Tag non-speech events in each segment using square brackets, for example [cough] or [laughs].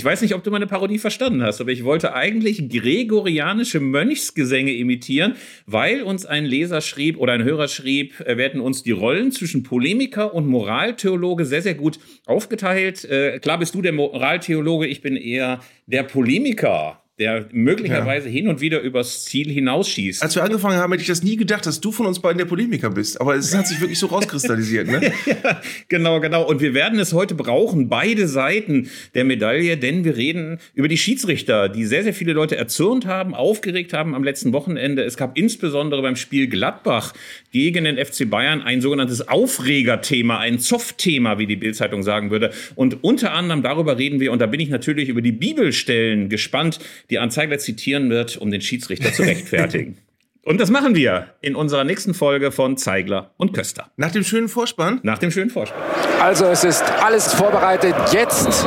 ich weiß nicht, ob du meine Parodie verstanden hast, aber ich wollte eigentlich gregorianische Mönchsgesänge imitieren, weil uns ein Leser schrieb oder ein Hörer schrieb, äh, hätten uns die Rollen zwischen Polemiker und Moraltheologe sehr, sehr gut aufgeteilt. Äh, klar bist du der Moraltheologe, ich bin eher der Polemiker der möglicherweise ja. hin und wieder übers Ziel hinausschießt. Als wir angefangen haben, hätte ich das nie gedacht, dass du von uns beiden der Polemiker bist. Aber es hat sich wirklich so rauskristallisiert, ne? [laughs] ja, genau, genau. Und wir werden es heute brauchen, beide Seiten der Medaille, denn wir reden über die Schiedsrichter, die sehr, sehr viele Leute erzürnt haben, aufgeregt haben am letzten Wochenende. Es gab insbesondere beim Spiel Gladbach gegen den FC Bayern ein sogenanntes Aufregerthema, ein Zoff-Thema, wie die Bildzeitung sagen würde. Und unter anderem darüber reden wir, und da bin ich natürlich über die Bibelstellen gespannt, die Anzeigler zitieren wird, um den Schiedsrichter zu [laughs] rechtfertigen. Und das machen wir in unserer nächsten Folge von Zeigler und Köster. Nach dem schönen Vorspann? Nach dem schönen Vorspann. Also es ist alles vorbereitet. Jetzt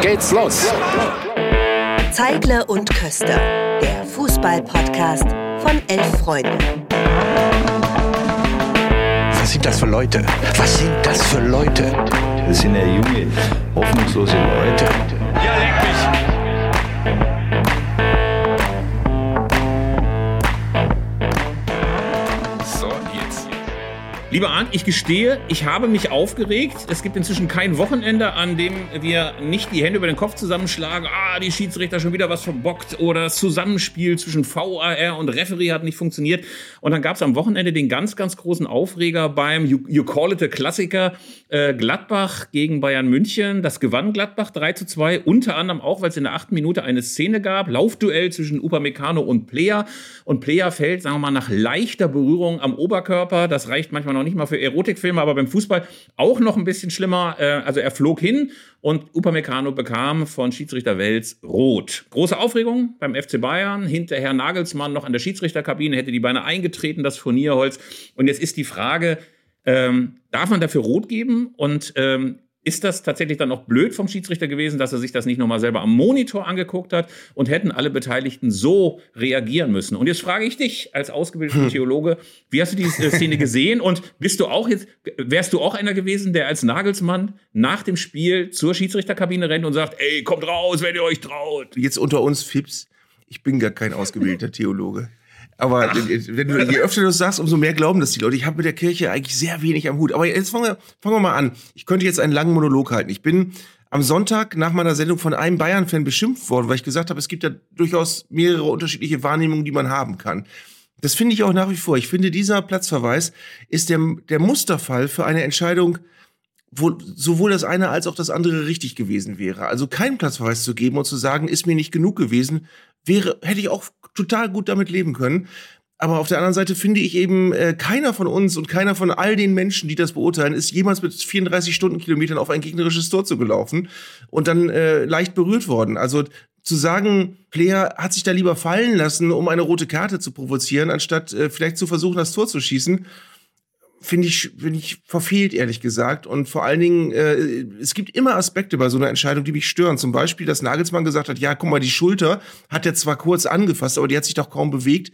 geht's los. Zeigler und Köster, der Fußball-Podcast von elf Freunden. Was sind das für Leute? Was sind das für Leute? Das sind ja junge, hoffnungslose Leute. Ja, leck mich. Lieber Arndt, ich gestehe, ich habe mich aufgeregt. Es gibt inzwischen kein Wochenende, an dem wir nicht die Hände über den Kopf zusammenschlagen. Ah, die Schiedsrichter schon wieder was verbockt oder das Zusammenspiel zwischen VAR und Referee hat nicht funktioniert. Und dann gab es am Wochenende den ganz, ganz großen Aufreger beim You, you Call It a Klassiker äh, Gladbach gegen Bayern München. Das gewann Gladbach 3 zu 2, unter anderem auch, weil es in der achten Minute eine Szene gab. Laufduell zwischen Upamecano und Player. Und Player fällt, sagen wir mal, nach leichter Berührung am Oberkörper. Das reicht manchmal noch nicht mal für Erotikfilme, aber beim Fußball auch noch ein bisschen schlimmer. Äh, also er flog hin und Upamecano bekam von Schiedsrichter Wels rot. Große Aufregung beim FC Bayern. Hinterher Nagelsmann noch an der Schiedsrichterkabine, hätte die Beine eingetreten, das Furnierholz. Und jetzt ist die Frage, ähm, darf man dafür rot geben? Und ähm, ist das tatsächlich dann auch blöd vom Schiedsrichter gewesen, dass er sich das nicht nochmal selber am Monitor angeguckt hat und hätten alle Beteiligten so reagieren müssen? Und jetzt frage ich dich als ausgebildeter hm. Theologe, wie hast du diese [laughs] Szene gesehen und bist du auch jetzt, wärst du auch einer gewesen, der als Nagelsmann nach dem Spiel zur Schiedsrichterkabine rennt und sagt, ey, kommt raus, wenn ihr euch traut? Jetzt unter uns Fips, ich bin gar kein ausgebildeter [laughs] Theologe. Aber Ach. wenn du, je öfter du das sagst, umso mehr glauben das die Leute. Ich habe mit der Kirche eigentlich sehr wenig am Hut. Aber jetzt fangen wir, fangen wir mal an. Ich könnte jetzt einen langen Monolog halten. Ich bin am Sonntag nach meiner Sendung von einem Bayern-Fan beschimpft worden, weil ich gesagt habe, es gibt ja durchaus mehrere unterschiedliche Wahrnehmungen, die man haben kann. Das finde ich auch nach wie vor. Ich finde, dieser Platzverweis ist der, der Musterfall für eine Entscheidung, wo sowohl das eine als auch das andere richtig gewesen wäre. Also keinen Platzverweis zu geben und zu sagen, ist mir nicht genug gewesen, wäre, hätte ich auch total gut damit leben können. Aber auf der anderen Seite finde ich eben, äh, keiner von uns und keiner von all den Menschen, die das beurteilen, ist jemals mit 34 Stundenkilometern auf ein gegnerisches Tor zu gelaufen und dann äh, leicht berührt worden. Also zu sagen, Player hat sich da lieber fallen lassen, um eine rote Karte zu provozieren, anstatt äh, vielleicht zu versuchen, das Tor zu schießen, finde ich, finde ich verfehlt, ehrlich gesagt. Und vor allen Dingen, äh, es gibt immer Aspekte bei so einer Entscheidung, die mich stören. Zum Beispiel, dass Nagelsmann gesagt hat, ja, guck mal, die Schulter hat er zwar kurz angefasst, aber die hat sich doch kaum bewegt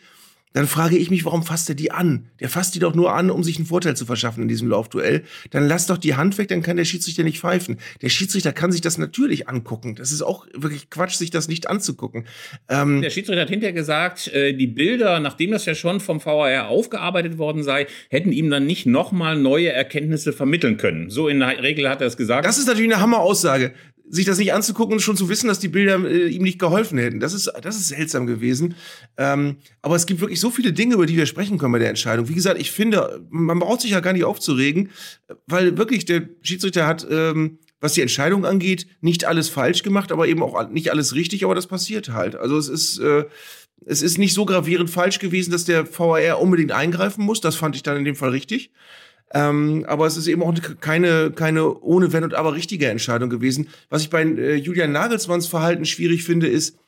dann frage ich mich, warum fasst er die an? Der fasst die doch nur an, um sich einen Vorteil zu verschaffen in diesem Laufduell. Dann lass doch die Hand weg, dann kann der Schiedsrichter nicht pfeifen. Der Schiedsrichter kann sich das natürlich angucken. Das ist auch wirklich Quatsch, sich das nicht anzugucken. Ähm der Schiedsrichter hat hinterher gesagt, äh, die Bilder, nachdem das ja schon vom VAR aufgearbeitet worden sei, hätten ihm dann nicht nochmal neue Erkenntnisse vermitteln können. So in der Regel hat er es gesagt. Das ist natürlich eine Hammeraussage sich das nicht anzugucken und schon zu wissen, dass die Bilder äh, ihm nicht geholfen hätten. Das ist, das ist seltsam gewesen. Ähm, aber es gibt wirklich so viele Dinge, über die wir sprechen können bei der Entscheidung. Wie gesagt, ich finde, man braucht sich ja gar nicht aufzuregen, weil wirklich der Schiedsrichter hat, ähm, was die Entscheidung angeht, nicht alles falsch gemacht, aber eben auch nicht alles richtig, aber das passiert halt. Also es ist, äh, es ist nicht so gravierend falsch gewesen, dass der VAR unbedingt eingreifen muss. Das fand ich dann in dem Fall richtig. Ähm, aber es ist eben auch keine, keine ohne Wenn und Aber richtige Entscheidung gewesen. Was ich bei äh, Julian Nagelsmanns Verhalten schwierig finde, ist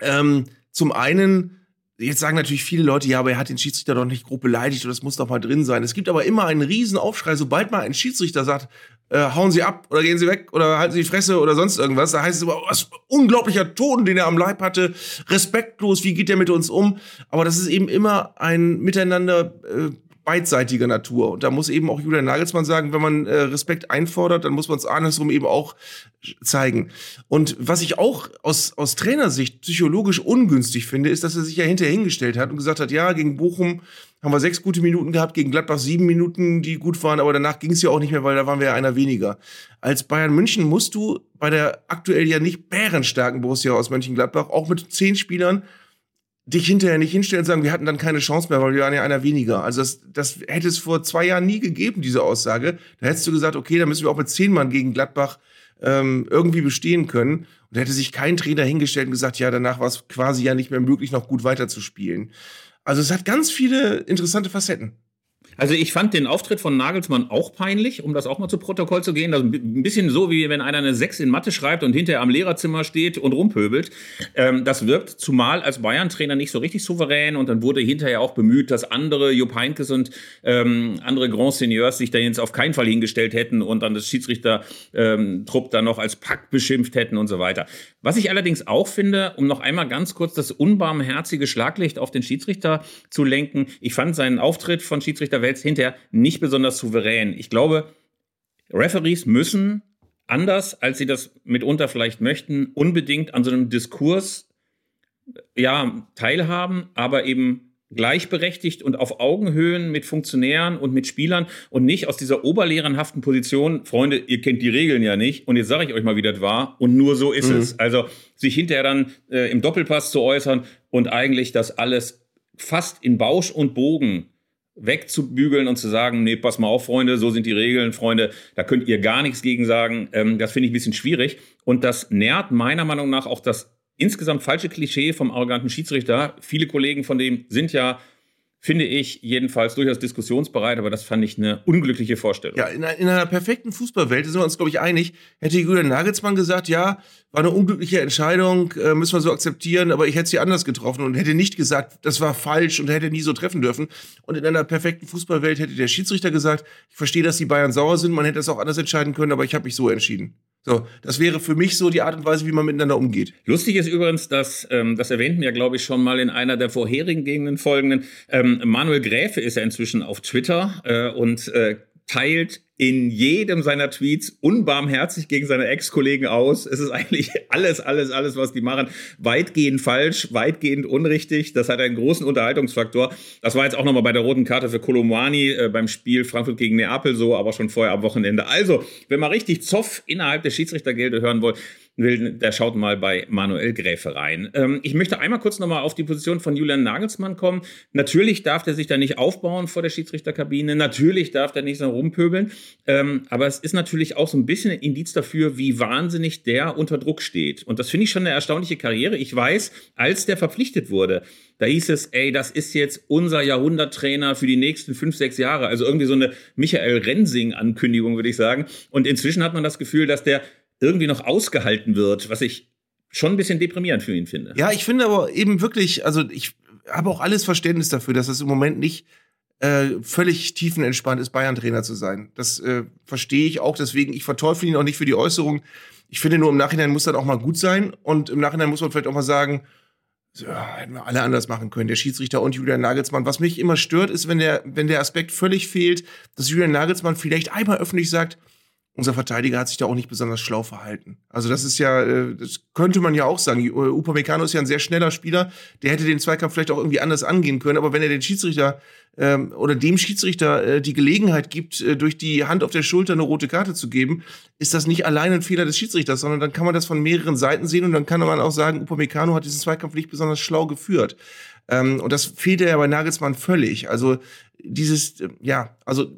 ähm, zum einen, Jetzt sagen natürlich viele Leute, ja, aber er hat den Schiedsrichter doch nicht grob beleidigt und das muss doch mal drin sein. Es gibt aber immer einen riesen Aufschrei, sobald mal ein Schiedsrichter sagt, äh, hauen Sie ab oder gehen Sie weg oder halten Sie die Fresse oder sonst irgendwas. Da heißt es immer, was unglaublicher Ton, den er am Leib hatte, respektlos, wie geht der mit uns um? Aber das ist eben immer ein Miteinander äh, beidseitiger Natur. Und da muss eben auch Julian Nagelsmann sagen, wenn man äh, Respekt einfordert, dann muss man es andersrum eben auch zeigen. Und was ich auch aus, aus Trainersicht psychologisch ungünstig finde, ist, dass er sich ja hinterher hingestellt hat und gesagt hat, ja, gegen Bochum haben wir sechs gute Minuten gehabt, gegen Gladbach sieben Minuten, die gut waren, aber danach ging es ja auch nicht mehr, weil da waren wir ja einer weniger. Als Bayern München musst du bei der aktuell ja nicht bärenstarken Borussia aus Mönchengladbach auch mit zehn Spielern dich hinterher nicht hinstellen und sagen, wir hatten dann keine Chance mehr, weil wir waren ja einer weniger. Also das, das hätte es vor zwei Jahren nie gegeben, diese Aussage. Da hättest du gesagt, okay, da müssen wir auch mit zehn Mann gegen Gladbach ähm, irgendwie bestehen können. Und da hätte sich kein Trainer hingestellt und gesagt, ja, danach war es quasi ja nicht mehr möglich, noch gut weiterzuspielen. Also es hat ganz viele interessante Facetten. Also ich fand den Auftritt von Nagelsmann auch peinlich, um das auch mal zu Protokoll zu gehen. Also ein bisschen so, wie wenn einer eine 6 in Mathe schreibt und hinterher am Lehrerzimmer steht und rumpöbelt. Ähm, das wirkt zumal als Bayern-Trainer nicht so richtig souverän und dann wurde hinterher auch bemüht, dass andere Jupp Heynckes und ähm, andere Grand Seigneurs sich da jetzt auf keinen Fall hingestellt hätten und dann das Schiedsrichter-Trupp ähm, dann noch als Pack beschimpft hätten und so weiter. Was ich allerdings auch finde, um noch einmal ganz kurz das unbarmherzige Schlaglicht auf den Schiedsrichter zu lenken, ich fand seinen Auftritt von Schiedsrichter Wels hinterher nicht besonders souverän. Ich glaube, Referees müssen anders, als sie das mitunter vielleicht möchten, unbedingt an so einem Diskurs ja, teilhaben, aber eben gleichberechtigt und auf Augenhöhen mit Funktionären und mit Spielern und nicht aus dieser oberlehrernhaften Position, Freunde, ihr kennt die Regeln ja nicht und jetzt sage ich euch mal, wie das war und nur so ist mhm. es. Also sich hinterher dann äh, im Doppelpass zu äußern und eigentlich das alles fast in Bausch und Bogen wegzubügeln und zu sagen, nee, pass mal auf, Freunde, so sind die Regeln, Freunde, da könnt ihr gar nichts gegen sagen. Ähm, das finde ich ein bisschen schwierig. Und das nährt meiner Meinung nach auch das insgesamt falsche Klischee vom arroganten Schiedsrichter. Viele Kollegen von dem sind ja finde ich jedenfalls durchaus diskussionsbereit, aber das fand ich eine unglückliche Vorstellung. Ja, in, in einer perfekten Fußballwelt sind wir uns, glaube ich, einig. Hätte Julian Nagelsmann gesagt, ja, war eine unglückliche Entscheidung, äh, müssen wir so akzeptieren, aber ich hätte sie anders getroffen und hätte nicht gesagt, das war falsch und hätte nie so treffen dürfen. Und in einer perfekten Fußballwelt hätte der Schiedsrichter gesagt, ich verstehe, dass die Bayern sauer sind, man hätte es auch anders entscheiden können, aber ich habe mich so entschieden. So, das wäre für mich so die Art und Weise, wie man miteinander umgeht. Lustig ist übrigens, dass, ähm, das erwähnten wir, glaube ich, schon mal in einer der vorherigen gegenden folgenden. Ähm, Manuel Gräfe ist ja inzwischen auf Twitter äh, und äh, teilt in jedem seiner Tweets unbarmherzig gegen seine Ex-Kollegen aus. Es ist eigentlich [laughs] alles, alles, alles, was die machen, weitgehend falsch, weitgehend unrichtig. Das hat einen großen Unterhaltungsfaktor. Das war jetzt auch nochmal bei der roten Karte für Kolomwani äh, beim Spiel Frankfurt gegen Neapel so, aber schon vorher am Wochenende. Also, wenn man richtig Zoff innerhalb der Schiedsrichtergilde hören wollt, will, der schaut mal bei Manuel Gräfe rein. Ähm, ich möchte einmal kurz nochmal auf die Position von Julian Nagelsmann kommen. Natürlich darf der sich da nicht aufbauen vor der Schiedsrichterkabine. Natürlich darf der nicht so rumpöbeln. Ähm, aber es ist natürlich auch so ein bisschen ein Indiz dafür, wie wahnsinnig der unter Druck steht. Und das finde ich schon eine erstaunliche Karriere. Ich weiß, als der verpflichtet wurde, da hieß es, ey, das ist jetzt unser Jahrhunderttrainer für die nächsten fünf, sechs Jahre. Also irgendwie so eine Michael Rensing-Ankündigung, würde ich sagen. Und inzwischen hat man das Gefühl, dass der irgendwie noch ausgehalten wird, was ich schon ein bisschen deprimierend für ihn finde. Ja, ich finde aber eben wirklich, also ich habe auch alles Verständnis dafür, dass es im Moment nicht äh, völlig tiefenentspannt ist, Bayern-Trainer zu sein. Das äh, verstehe ich auch, deswegen, ich verteufel ihn auch nicht für die Äußerung. Ich finde nur, im Nachhinein muss das auch mal gut sein und im Nachhinein muss man vielleicht auch mal sagen, so, hätten wir alle anders machen können, der Schiedsrichter und Julian Nagelsmann. Was mich immer stört, ist, wenn der, wenn der Aspekt völlig fehlt, dass Julian Nagelsmann vielleicht einmal öffentlich sagt, unser Verteidiger hat sich da auch nicht besonders schlau verhalten. Also das ist ja, äh, das könnte man ja auch sagen. Äh, Upamecano ist ja ein sehr schneller Spieler, der hätte den Zweikampf vielleicht auch irgendwie anders angehen können. Aber wenn er den Schiedsrichter ähm, oder dem Schiedsrichter äh, die Gelegenheit gibt, äh, durch die Hand auf der Schulter eine rote Karte zu geben, ist das nicht allein ein Fehler des Schiedsrichters, sondern dann kann man das von mehreren Seiten sehen und dann kann man auch sagen, Upamecano hat diesen Zweikampf nicht besonders schlau geführt. Ähm, und das fehlt ja bei Nagelsmann völlig. Also dieses, äh, ja, also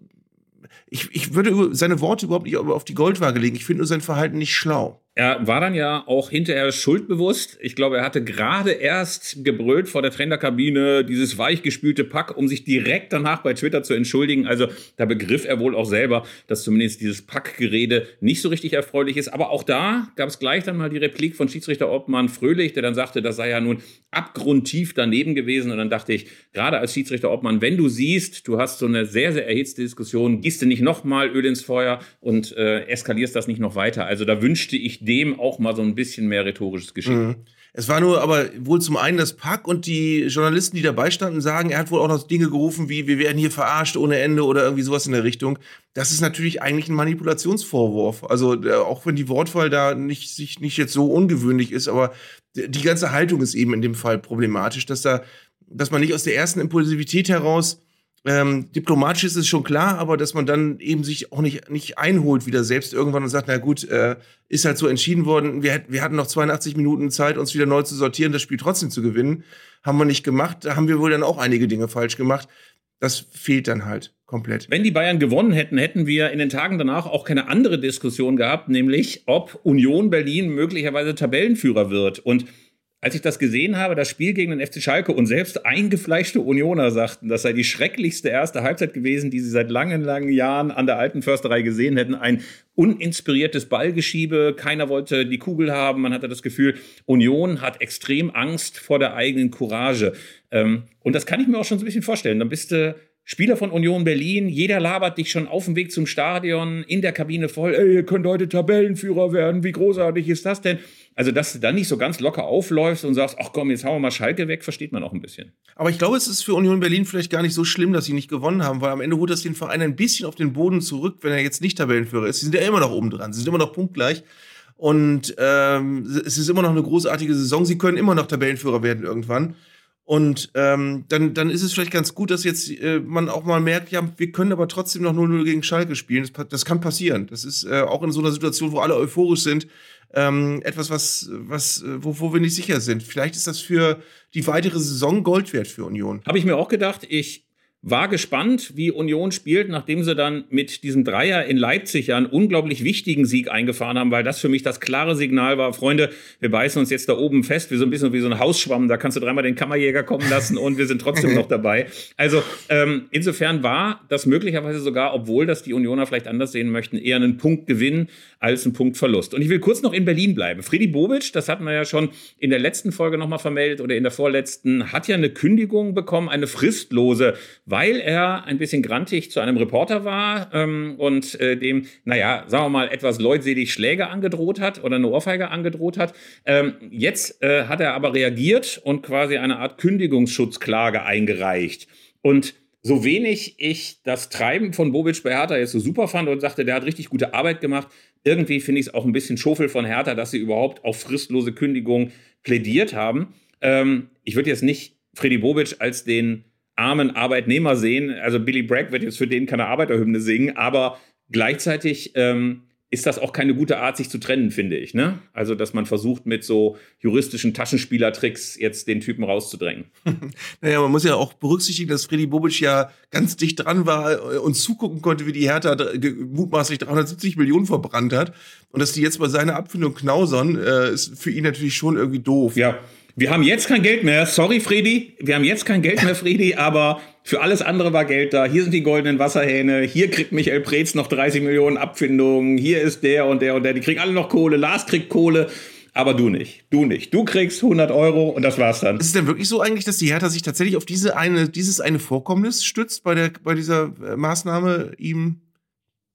ich, ich würde seine Worte überhaupt nicht auf die Goldwaage legen. Ich finde nur sein Verhalten nicht schlau. Er war dann ja auch hinterher schuldbewusst. Ich glaube, er hatte gerade erst gebrüllt vor der Trainerkabine, dieses weichgespülte Pack, um sich direkt danach bei Twitter zu entschuldigen. Also da begriff er wohl auch selber, dass zumindest dieses Packgerede nicht so richtig erfreulich ist. Aber auch da gab es gleich dann mal die Replik von Schiedsrichter Obmann Fröhlich, der dann sagte, das sei ja nun abgrundtief daneben gewesen. Und dann dachte ich, gerade als Schiedsrichter Obmann, wenn du siehst, du hast so eine sehr, sehr erhitzte Diskussion, gießt du nicht nochmal Öl ins Feuer und äh, eskalierst das nicht noch weiter. Also da wünschte ich dem auch mal so ein bisschen mehr rhetorisches Geschick. Mhm. Es war nur aber wohl zum einen das Pack und die Journalisten, die dabei standen, sagen, er hat wohl auch noch Dinge gerufen wie, wir werden hier verarscht ohne Ende oder irgendwie sowas in der Richtung. Das ist natürlich eigentlich ein Manipulationsvorwurf. Also äh, auch wenn die Wortwahl da nicht, sich nicht jetzt so ungewöhnlich ist, aber die ganze Haltung ist eben in dem Fall problematisch, dass da, dass man nicht aus der ersten Impulsivität heraus ähm, diplomatisch ist es schon klar, aber dass man dann eben sich auch nicht, nicht einholt wieder selbst irgendwann und sagt, na gut, äh, ist halt so entschieden worden, wir, wir hatten noch 82 Minuten Zeit, uns wieder neu zu sortieren, das Spiel trotzdem zu gewinnen. Haben wir nicht gemacht, da haben wir wohl dann auch einige Dinge falsch gemacht. Das fehlt dann halt komplett. Wenn die Bayern gewonnen hätten, hätten wir in den Tagen danach auch keine andere Diskussion gehabt, nämlich ob Union Berlin möglicherweise Tabellenführer wird. Und als ich das gesehen habe, das Spiel gegen den FC Schalke und selbst eingefleischte Unioner sagten, das sei die schrecklichste erste Halbzeit gewesen, die sie seit langen, langen Jahren an der alten Försterei gesehen hätten. Ein uninspiriertes Ballgeschiebe, keiner wollte die Kugel haben, man hatte das Gefühl, Union hat extrem Angst vor der eigenen Courage. Ähm, und das kann ich mir auch schon so ein bisschen vorstellen. Dann bist du Spieler von Union Berlin, jeder labert dich schon auf dem Weg zum Stadion, in der Kabine voll, ey, ihr könnt heute Tabellenführer werden, wie großartig ist das denn? Also, dass du dann nicht so ganz locker aufläufst und sagst, ach komm, jetzt hauen wir mal Schalke weg, versteht man auch ein bisschen. Aber ich glaube, es ist für Union Berlin vielleicht gar nicht so schlimm, dass sie nicht gewonnen haben, weil am Ende holt das den Verein ein bisschen auf den Boden zurück, wenn er jetzt nicht Tabellenführer ist. Sie sind ja immer noch oben dran, sie sind immer noch punktgleich. Und ähm, es ist immer noch eine großartige Saison. Sie können immer noch Tabellenführer werden irgendwann. Und ähm, dann, dann ist es vielleicht ganz gut, dass jetzt äh, man auch mal merkt, ja, wir können aber trotzdem noch 0-0 gegen Schalke spielen. Das, das kann passieren. Das ist äh, auch in so einer Situation, wo alle euphorisch sind, ähm, etwas, was, was, äh, wo, wo wir nicht sicher sind. Vielleicht ist das für die weitere Saison Gold wert für Union. Habe ich mir auch gedacht. Ich war gespannt, wie Union spielt, nachdem sie dann mit diesem Dreier in Leipzig ja einen unglaublich wichtigen Sieg eingefahren haben, weil das für mich das klare Signal war, Freunde, wir beißen uns jetzt da oben fest, wie so ein bisschen wie so ein Hausschwamm, da kannst du dreimal den Kammerjäger kommen lassen und wir sind trotzdem noch dabei. Also ähm, insofern war das möglicherweise sogar, obwohl das die Unioner vielleicht anders sehen möchten, eher ein Punktgewinn als ein Punktverlust. Und ich will kurz noch in Berlin bleiben. Friedi Bobic, das hatten wir ja schon in der letzten Folge nochmal vermeldet oder in der vorletzten, hat ja eine Kündigung bekommen, eine fristlose weil er ein bisschen grantig zu einem Reporter war ähm, und äh, dem, naja, sagen wir mal, etwas leutselig Schläge angedroht hat oder eine Ohrfeige angedroht hat. Ähm, jetzt äh, hat er aber reagiert und quasi eine Art Kündigungsschutzklage eingereicht. Und so wenig ich das Treiben von Bobic bei Hertha jetzt so super fand und sagte, der hat richtig gute Arbeit gemacht, irgendwie finde ich es auch ein bisschen Schofel von Hertha, dass sie überhaupt auf fristlose Kündigung plädiert haben. Ähm, ich würde jetzt nicht Freddy Bobic als den armen Arbeitnehmer sehen. Also Billy Bragg wird jetzt für den keine Arbeiterhymne singen, aber gleichzeitig ähm, ist das auch keine gute Art, sich zu trennen, finde ich. Ne? Also, dass man versucht, mit so juristischen Taschenspielertricks jetzt den Typen rauszudrängen. [laughs] naja, man muss ja auch berücksichtigen, dass Freddy Bobic ja ganz dicht dran war und zugucken konnte, wie die Hertha mutmaßlich 370 Millionen verbrannt hat. Und dass die jetzt bei seiner Abfindung knausern, äh, ist für ihn natürlich schon irgendwie doof. Ja, wir haben jetzt kein Geld mehr. Sorry, Freddy. Wir haben jetzt kein Geld mehr, Freddy, aber für alles andere war Geld da. Hier sind die goldenen Wasserhähne. Hier kriegt Michael Preetz noch 30 Millionen Abfindungen. Hier ist der und der und der. Die kriegen alle noch Kohle. Lars kriegt Kohle. Aber du nicht. Du nicht. Du kriegst 100 Euro und das war's dann. Ist es denn wirklich so eigentlich, dass die Hertha sich tatsächlich auf diese eine, dieses eine Vorkommnis stützt bei der, bei dieser äh, Maßnahme, ihm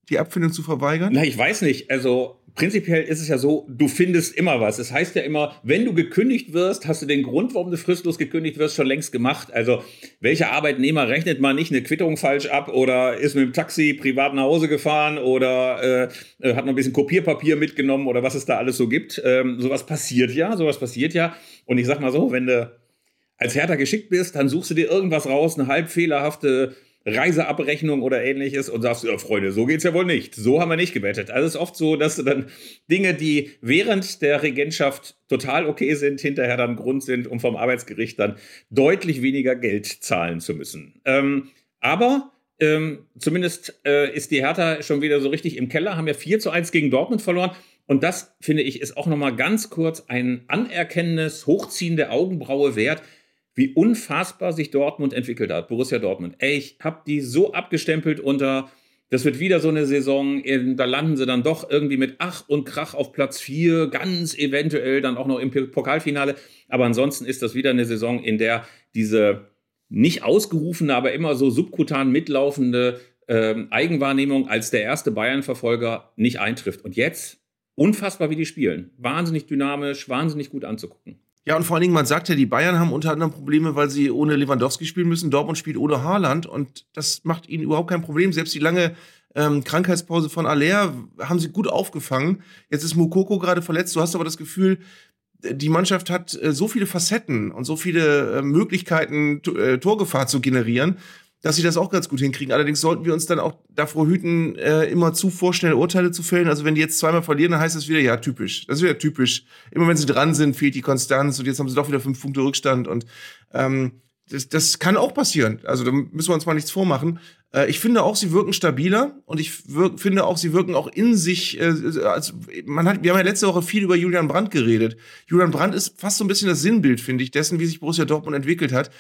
die Abfindung zu verweigern? Na, ich weiß nicht. Also, prinzipiell ist es ja so, du findest immer was. Es das heißt ja immer, wenn du gekündigt wirst, hast du den Grund, warum du fristlos gekündigt wirst, schon längst gemacht. Also, welcher Arbeitnehmer rechnet mal nicht eine Quittung falsch ab oder ist mit dem Taxi privat nach Hause gefahren oder äh, hat noch ein bisschen Kopierpapier mitgenommen oder was es da alles so gibt? Ähm, sowas passiert ja, sowas passiert ja. Und ich sag mal so, wenn du als Härter geschickt bist, dann suchst du dir irgendwas raus, eine halb fehlerhafte Reiseabrechnung oder ähnliches und sagst, ja, Freunde, so geht's ja wohl nicht. So haben wir nicht gewettet. Also es ist oft so, dass dann Dinge, die während der Regentschaft total okay sind, hinterher dann Grund sind, um vom Arbeitsgericht dann deutlich weniger Geld zahlen zu müssen. Ähm, aber ähm, zumindest äh, ist die Hertha schon wieder so richtig im Keller, haben ja 4 zu 1 gegen Dortmund verloren. Und das, finde ich, ist auch nochmal ganz kurz ein anerkennendes Hochziehen der Augenbraue wert wie unfassbar sich Dortmund entwickelt hat, Borussia Dortmund. Ey, ich habe die so abgestempelt unter, das wird wieder so eine Saison, da landen sie dann doch irgendwie mit Ach und Krach auf Platz 4, ganz eventuell dann auch noch im Pokalfinale. Aber ansonsten ist das wieder eine Saison, in der diese nicht ausgerufene, aber immer so subkutan mitlaufende ähm, Eigenwahrnehmung als der erste Bayern-Verfolger nicht eintrifft. Und jetzt unfassbar, wie die spielen. Wahnsinnig dynamisch, wahnsinnig gut anzugucken. Ja, und vor allen Dingen, man sagt ja, die Bayern haben unter anderem Probleme, weil sie ohne Lewandowski spielen müssen. Dortmund spielt ohne Haaland und das macht ihnen überhaupt kein Problem. Selbst die lange ähm, Krankheitspause von Aller haben sie gut aufgefangen. Jetzt ist Mokoko gerade verletzt. Du hast aber das Gefühl, die Mannschaft hat äh, so viele Facetten und so viele äh, Möglichkeiten, äh, Torgefahr zu generieren, dass sie das auch ganz gut hinkriegen. Allerdings sollten wir uns dann auch davor hüten, äh, immer zu vorschnell Urteile zu fällen. Also wenn die jetzt zweimal verlieren, dann heißt das wieder, ja, typisch. Das ist wieder typisch. Immer wenn sie dran sind, fehlt die Konstanz und jetzt haben sie doch wieder fünf Punkte Rückstand und ähm, das, das kann auch passieren. Also da müssen wir uns mal nichts vormachen. Äh, ich finde auch, sie wirken stabiler und ich wirk, finde auch, sie wirken auch in sich. Äh, also man hat, wir haben ja letzte Woche viel über Julian Brandt geredet. Julian Brandt ist fast so ein bisschen das Sinnbild, finde ich, dessen, wie sich Borussia Dortmund entwickelt hat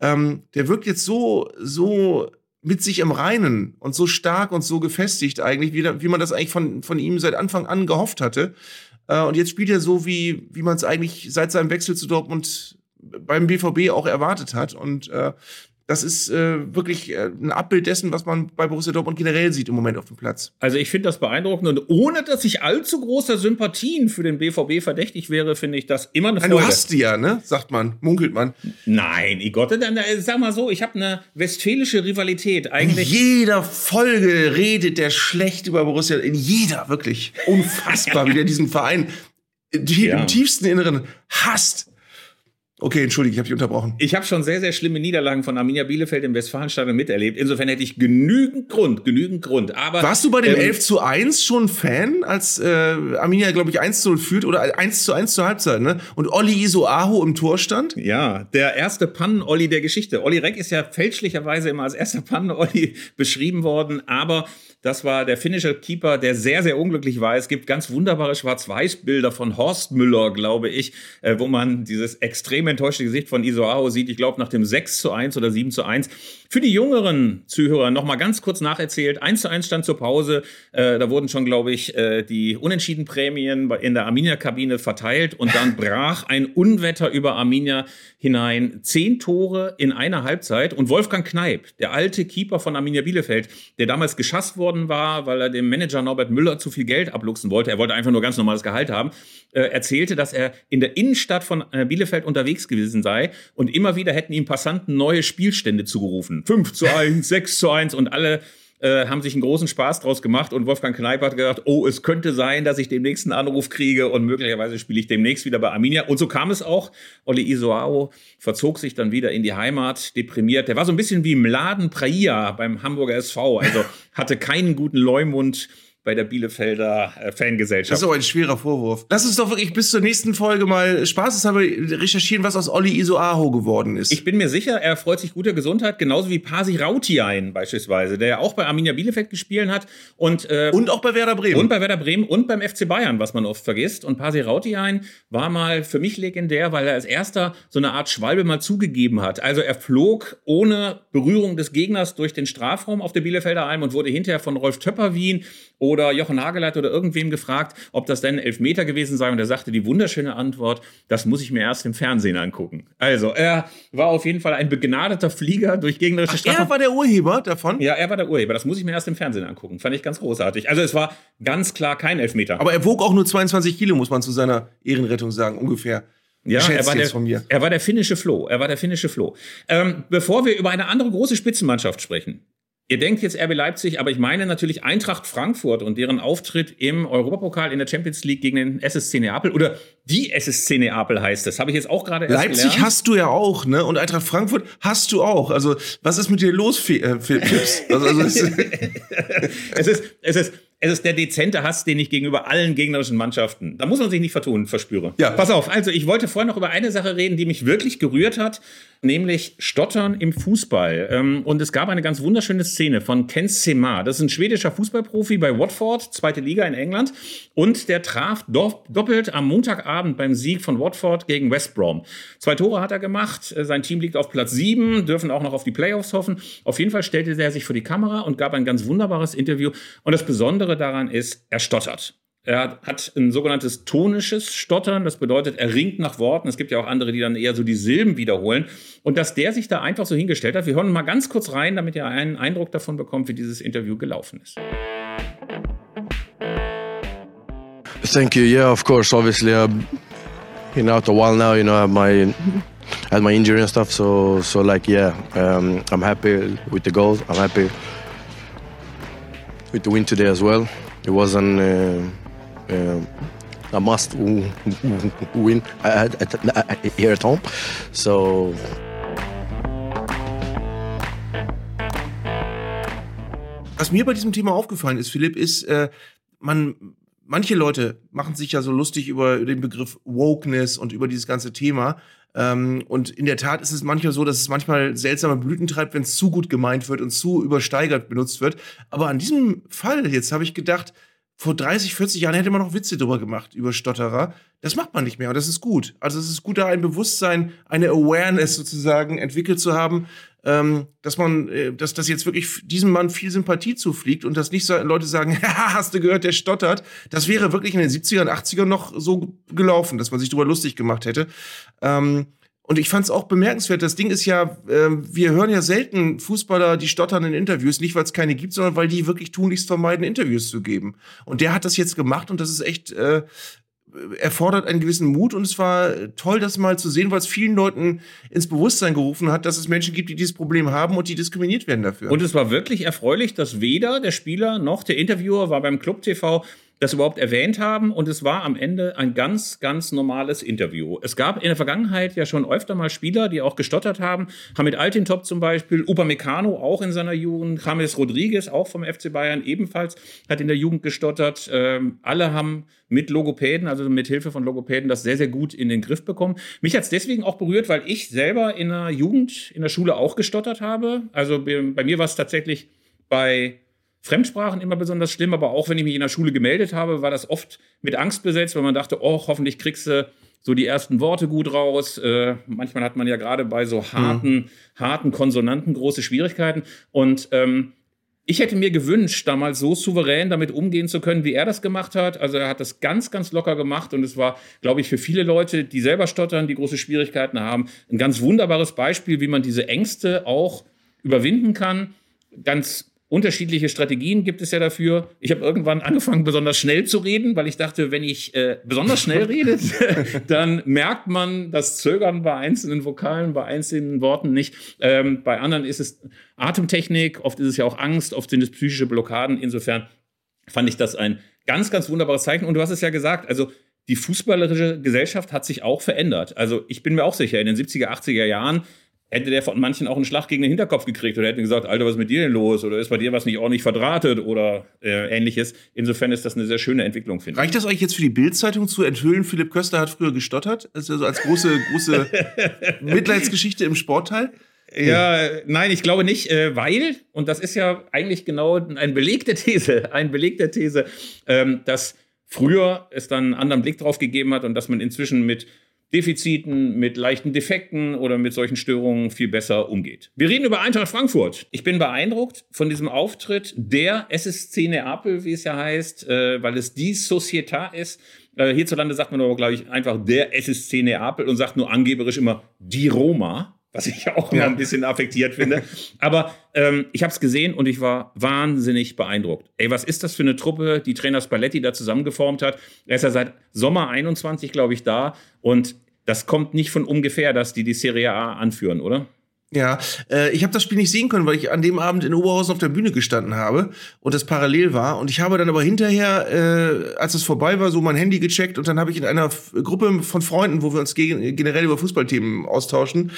ähm, der wirkt jetzt so, so mit sich im Reinen und so stark und so gefestigt eigentlich, wie, wie man das eigentlich von, von ihm seit Anfang an gehofft hatte. Äh, und jetzt spielt er so, wie, wie man es eigentlich seit seinem Wechsel zu Dortmund beim BVB auch erwartet hat. Und äh, das ist äh, wirklich äh, ein Abbild dessen, was man bei Borussia Dortmund generell sieht im Moment auf dem Platz. Also ich finde das beeindruckend und ohne, dass ich allzu großer Sympathien für den BVB verdächtig wäre, finde ich das immer eine Freude. Du hast die ja, ne? Sagt man, munkelt man. Nein, Igott, dann äh, sag mal so, ich habe eine westfälische Rivalität eigentlich. In jeder Folge redet der schlecht über Borussia, in jeder, wirklich. Unfassbar, wie der diesen Verein ja. im tiefsten Inneren hasst. Okay, entschuldige, ich habe dich unterbrochen. Ich habe schon sehr, sehr schlimme Niederlagen von Arminia Bielefeld im Westfalenstadion miterlebt. Insofern hätte ich genügend Grund, genügend Grund. Aber Warst du bei dem ähm, 11 zu 1 schon Fan, als äh, Arminia, glaube ich, 1 zu 0 führt oder 1 zu 1 zur Halbzeit, ne? Und Olli Isoaho im Tor stand? Ja, der erste Pannen-Olli der Geschichte. Olli Reck ist ja fälschlicherweise immer als erster Pannen-Olli [laughs] beschrieben worden, aber das war der finnische Keeper, der sehr, sehr unglücklich war. Es gibt ganz wunderbare Schwarz-Weiß-Bilder von Horst Müller, glaube ich, äh, wo man dieses extrem enttäuschte Gesicht von Isoao sieht. Ich glaube, nach dem 6 zu 1 oder 7 zu 1. Für die jüngeren Zuhörer noch mal ganz kurz nacherzählt. 1 zu 1 stand zur Pause. Äh, da wurden schon, glaube ich, äh, die Unentschieden-Prämien in der Arminia-Kabine verteilt. Und dann [laughs] brach ein Unwetter über Arminia hinein. Zehn Tore in einer Halbzeit. Und Wolfgang Kneip, der alte Keeper von Arminia Bielefeld, der damals geschasst worden war, weil er dem Manager Norbert Müller zu viel Geld abluchsen wollte. Er wollte einfach nur ganz normales Gehalt haben. Äh, erzählte, dass er in der Innenstadt von äh, Bielefeld unterwegs gewesen sei und immer wieder hätten ihm Passanten neue Spielstände zugerufen. 5 zu 1, 6 [laughs] zu 1 und alle äh, haben sich einen großen Spaß draus gemacht und Wolfgang Kneip hat gedacht, oh, es könnte sein, dass ich demnächst einen Anruf kriege und möglicherweise spiele ich demnächst wieder bei Arminia. Und so kam es auch. Olli Isoao verzog sich dann wieder in die Heimat, deprimiert. Der war so ein bisschen wie Mladen Praia beim Hamburger SV, also [laughs] hatte keinen guten Leumund bei der Bielefelder äh, Fangesellschaft. Das ist aber ein schwerer Vorwurf. Lass uns doch wirklich bis zur nächsten Folge mal spaßeshalber recherchieren, was aus Olli Isoaho geworden ist. Ich bin mir sicher, er freut sich guter Gesundheit, genauso wie Pasi Rautiain beispielsweise, der ja auch bei Arminia Bielefeld gespielt hat. Und, äh, und auch bei Werder Bremen. Und bei Werder Bremen und beim FC Bayern, was man oft vergisst. Und Pasi Rautiain war mal für mich legendär, weil er als erster so eine Art Schwalbe mal zugegeben hat. Also er flog ohne Berührung des Gegners durch den Strafraum auf der Bielefelder Alm und wurde hinterher von Rolf Töpperwien oder Jochen Hageleit oder irgendwem gefragt, ob das denn Elfmeter gewesen sei. Und er sagte die wunderschöne Antwort, das muss ich mir erst im Fernsehen angucken. Also, er war auf jeden Fall ein begnadeter Flieger durch gegnerische Strafen. Er war der Urheber davon? Ja, er war der Urheber. Das muss ich mir erst im Fernsehen angucken. Fand ich ganz großartig. Also, es war ganz klar kein Elfmeter. Aber er wog auch nur 22 Kilo, muss man zu seiner Ehrenrettung sagen, ungefähr. Ja, er war, der, er war der finnische Flo. Er war der finnische Flo. Ähm, bevor wir über eine andere große Spitzenmannschaft sprechen, Ihr denkt jetzt RB Leipzig, aber ich meine natürlich Eintracht Frankfurt und deren Auftritt im Europapokal in der Champions League gegen den SSC Neapel oder die SSC Neapel heißt das. Habe ich jetzt auch gerade erst Leipzig gelernt. hast du ja auch, ne? Und Eintracht Frankfurt hast du auch. Also, was ist mit dir los, Philips? Äh, also, also es, [laughs] es ist, es ist, es ist der dezente Hass, den ich gegenüber allen gegnerischen Mannschaften, da muss man sich nicht vertun, verspüre. Ja. Pass auf, also ich wollte vorher noch über eine Sache reden, die mich wirklich gerührt hat, nämlich Stottern im Fußball. Ähm, und es gab eine ganz wunderschöne Szene von Ken Sema. Das ist ein schwedischer Fußballprofi bei Watford, zweite Liga in England. Und der traf doppelt am Montagabend beim Sieg von Watford gegen West Brom. Zwei Tore hat er gemacht. Sein Team liegt auf Platz sieben, dürfen auch noch auf die Playoffs hoffen. Auf jeden Fall stellte er sich vor die Kamera und gab ein ganz wunderbares Interview. Und das Besondere daran ist, er stottert. Er hat ein sogenanntes tonisches Stottern. Das bedeutet, er ringt nach Worten. Es gibt ja auch andere, die dann eher so die Silben wiederholen. Und dass der sich da einfach so hingestellt hat. Wir hören mal ganz kurz rein, damit ihr einen Eindruck davon bekommt, wie dieses Interview gelaufen ist. Thank you. Yeah, of course. Obviously, uh, been out a while now. You know, I have my I had my injury and stuff. So so like yeah, um, I'm happy with the goals. I'm happy with the win today as well. It wasn't uh, a must win here at home. So Was mir bei diesem Thema aufgefallen ist, Philipp, ist, äh, man, manche Leute machen sich ja so lustig über den Begriff Wokeness und über dieses ganze Thema. Ähm, und in der Tat ist es manchmal so, dass es manchmal seltsame Blüten treibt, wenn es zu gut gemeint wird und zu übersteigert benutzt wird. Aber an diesem Fall jetzt habe ich gedacht, vor 30, 40 Jahren hätte man noch Witze drüber gemacht, über Stotterer. Das macht man nicht mehr und das ist gut. Also es ist gut, da ein Bewusstsein, eine Awareness sozusagen entwickelt zu haben, ähm, dass man, äh, dass das jetzt wirklich diesem Mann viel Sympathie zufliegt und dass nicht so Leute sagen, [laughs] hast du gehört, der stottert. Das wäre wirklich in den 70ern, 80ern noch so gelaufen, dass man sich darüber lustig gemacht hätte. Ähm, und ich fand es auch bemerkenswert. Das Ding ist ja, äh, wir hören ja selten Fußballer, die stottern in Interviews, nicht weil es keine gibt, sondern weil die wirklich tunlichst vermeiden, Interviews zu geben. Und der hat das jetzt gemacht und das ist echt äh, erfordert einen gewissen Mut und es war toll, das mal zu sehen, weil es vielen Leuten ins Bewusstsein gerufen hat, dass es Menschen gibt, die dieses Problem haben und die diskriminiert werden dafür. Und es war wirklich erfreulich, dass weder der Spieler noch der Interviewer war beim Club TV das überhaupt erwähnt haben und es war am Ende ein ganz, ganz normales Interview. Es gab in der Vergangenheit ja schon öfter mal Spieler, die auch gestottert haben. Hamid Altintop zum Beispiel, Upamecano auch in seiner Jugend, James Rodriguez auch vom FC Bayern ebenfalls hat in der Jugend gestottert. Ähm, alle haben mit Logopäden, also mit Hilfe von Logopäden, das sehr, sehr gut in den Griff bekommen. Mich hat es deswegen auch berührt, weil ich selber in der Jugend, in der Schule auch gestottert habe. Also bei mir war es tatsächlich bei Fremdsprachen immer besonders schlimm, aber auch wenn ich mich in der Schule gemeldet habe, war das oft mit Angst besetzt, weil man dachte, oh, hoffentlich kriegst du so die ersten Worte gut raus. Äh, manchmal hat man ja gerade bei so harten, mhm. harten Konsonanten große Schwierigkeiten. Und ähm, ich hätte mir gewünscht, damals so souverän damit umgehen zu können, wie er das gemacht hat. Also er hat das ganz, ganz locker gemacht und es war, glaube ich, für viele Leute, die selber stottern, die große Schwierigkeiten haben, ein ganz wunderbares Beispiel, wie man diese Ängste auch überwinden kann. Ganz Unterschiedliche Strategien gibt es ja dafür. Ich habe irgendwann angefangen, besonders schnell zu reden, weil ich dachte, wenn ich äh, besonders schnell [laughs] rede, dann merkt man das Zögern bei einzelnen Vokalen, bei einzelnen Worten nicht. Ähm, bei anderen ist es Atemtechnik, oft ist es ja auch Angst, oft sind es psychische Blockaden. Insofern fand ich das ein ganz, ganz wunderbares Zeichen. Und du hast es ja gesagt, also die fußballerische Gesellschaft hat sich auch verändert. Also ich bin mir auch sicher, in den 70er, 80er Jahren hätte der von manchen auch einen Schlag gegen den Hinterkopf gekriegt oder hätten gesagt, Alter, was ist mit dir denn los? Oder ist bei dir was nicht ordentlich verdrahtet oder äh, ähnliches. Insofern ist das eine sehr schöne Entwicklung, finde ich. Reicht das euch jetzt für die Bildzeitung zu enthüllen, Philipp Köster hat früher gestottert? Also als große, große [laughs] Mitleidsgeschichte im Sportteil? Ja, nein, ich glaube nicht, äh, weil, und das ist ja eigentlich genau ein Beleg der These, ein Beleg der These, ähm, dass früher es dann einen anderen Blick drauf gegeben hat und dass man inzwischen mit Defiziten, mit leichten Defekten oder mit solchen Störungen viel besser umgeht. Wir reden über Eintracht Frankfurt. Ich bin beeindruckt von diesem Auftritt der SSC Neapel, wie es ja heißt, äh, weil es die Società ist. Äh, hierzulande sagt man aber, glaube ich, einfach der SSC Neapel und sagt nur angeberisch immer die Roma was ich auch immer ja. ein bisschen affektiert finde. Aber ähm, ich habe es gesehen und ich war wahnsinnig beeindruckt. Ey, was ist das für eine Truppe, die Trainer Spalletti da zusammengeformt hat? Er ist ja seit Sommer 21, glaube ich, da und das kommt nicht von ungefähr, dass die die Serie A anführen, oder? Ja, äh, ich habe das Spiel nicht sehen können, weil ich an dem Abend in Oberhausen auf der Bühne gestanden habe und das parallel war. Und ich habe dann aber hinterher, äh, als es vorbei war, so mein Handy gecheckt und dann habe ich in einer Gruppe von Freunden, wo wir uns generell über Fußballthemen austauschen,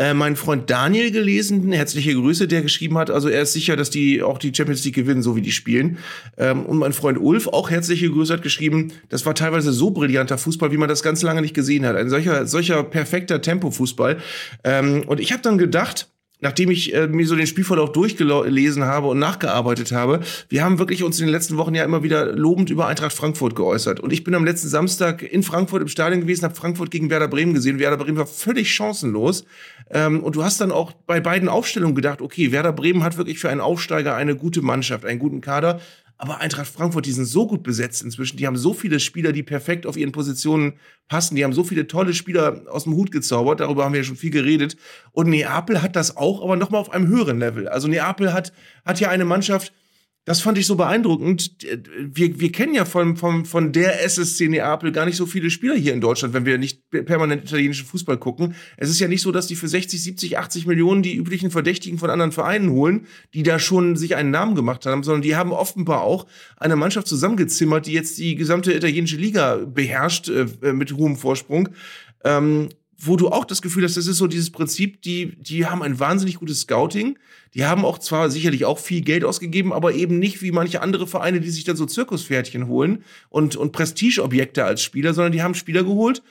äh, meinen Freund Daniel gelesen, herzliche Grüße, der geschrieben hat, also er ist sicher, dass die auch die Champions League gewinnen, so wie die spielen. Ähm, und mein Freund Ulf, auch herzliche Grüße, hat geschrieben, das war teilweise so brillanter Fußball, wie man das ganz lange nicht gesehen hat. Ein solcher, solcher perfekter Tempo-Fußball. Ähm, und ich habe dann gedacht, nachdem ich äh, mir so den Spielverlauf durchgelesen habe und nachgearbeitet habe, wir haben wirklich uns in den letzten Wochen ja immer wieder lobend über Eintracht Frankfurt geäußert. Und ich bin am letzten Samstag in Frankfurt im Stadion gewesen, habe Frankfurt gegen Werder Bremen gesehen. Werder Bremen war völlig chancenlos. Ähm, und du hast dann auch bei beiden Aufstellungen gedacht, okay, Werder Bremen hat wirklich für einen Aufsteiger eine gute Mannschaft, einen guten Kader. Aber Eintracht Frankfurt, die sind so gut besetzt inzwischen. Die haben so viele Spieler, die perfekt auf ihren Positionen passen. Die haben so viele tolle Spieler aus dem Hut gezaubert. Darüber haben wir ja schon viel geredet. Und Neapel hat das auch, aber nochmal auf einem höheren Level. Also Neapel hat, hat ja eine Mannschaft, Das fand ich so beeindruckend. Wir, wir kennen ja von, von, von der SSC Neapel gar nicht so viele Spieler hier in Deutschland, wenn wir nicht permanent italienischen Fußball gucken. Es ist ja nicht so, dass die für 60, 70, 80 Millionen die üblichen Verdächtigen von anderen Vereinen holen, die da schon sich einen Namen gemacht haben, sondern die haben offenbar auch eine Mannschaft zusammengezimmert, die jetzt die gesamte italienische Liga beherrscht äh, mit hohem Vorsprung. Ähm, wo du auch das Gefühl hast, das ist so dieses Prinzip, die, die haben ein wahnsinnig gutes Scouting. Die haben auch zwar sicherlich auch viel Geld ausgegeben, aber eben nicht wie manche andere Vereine, die sich dann so Zirkuspferdchen holen und, und Prestigeobjekte als Spieler, sondern die haben Spieler geholt,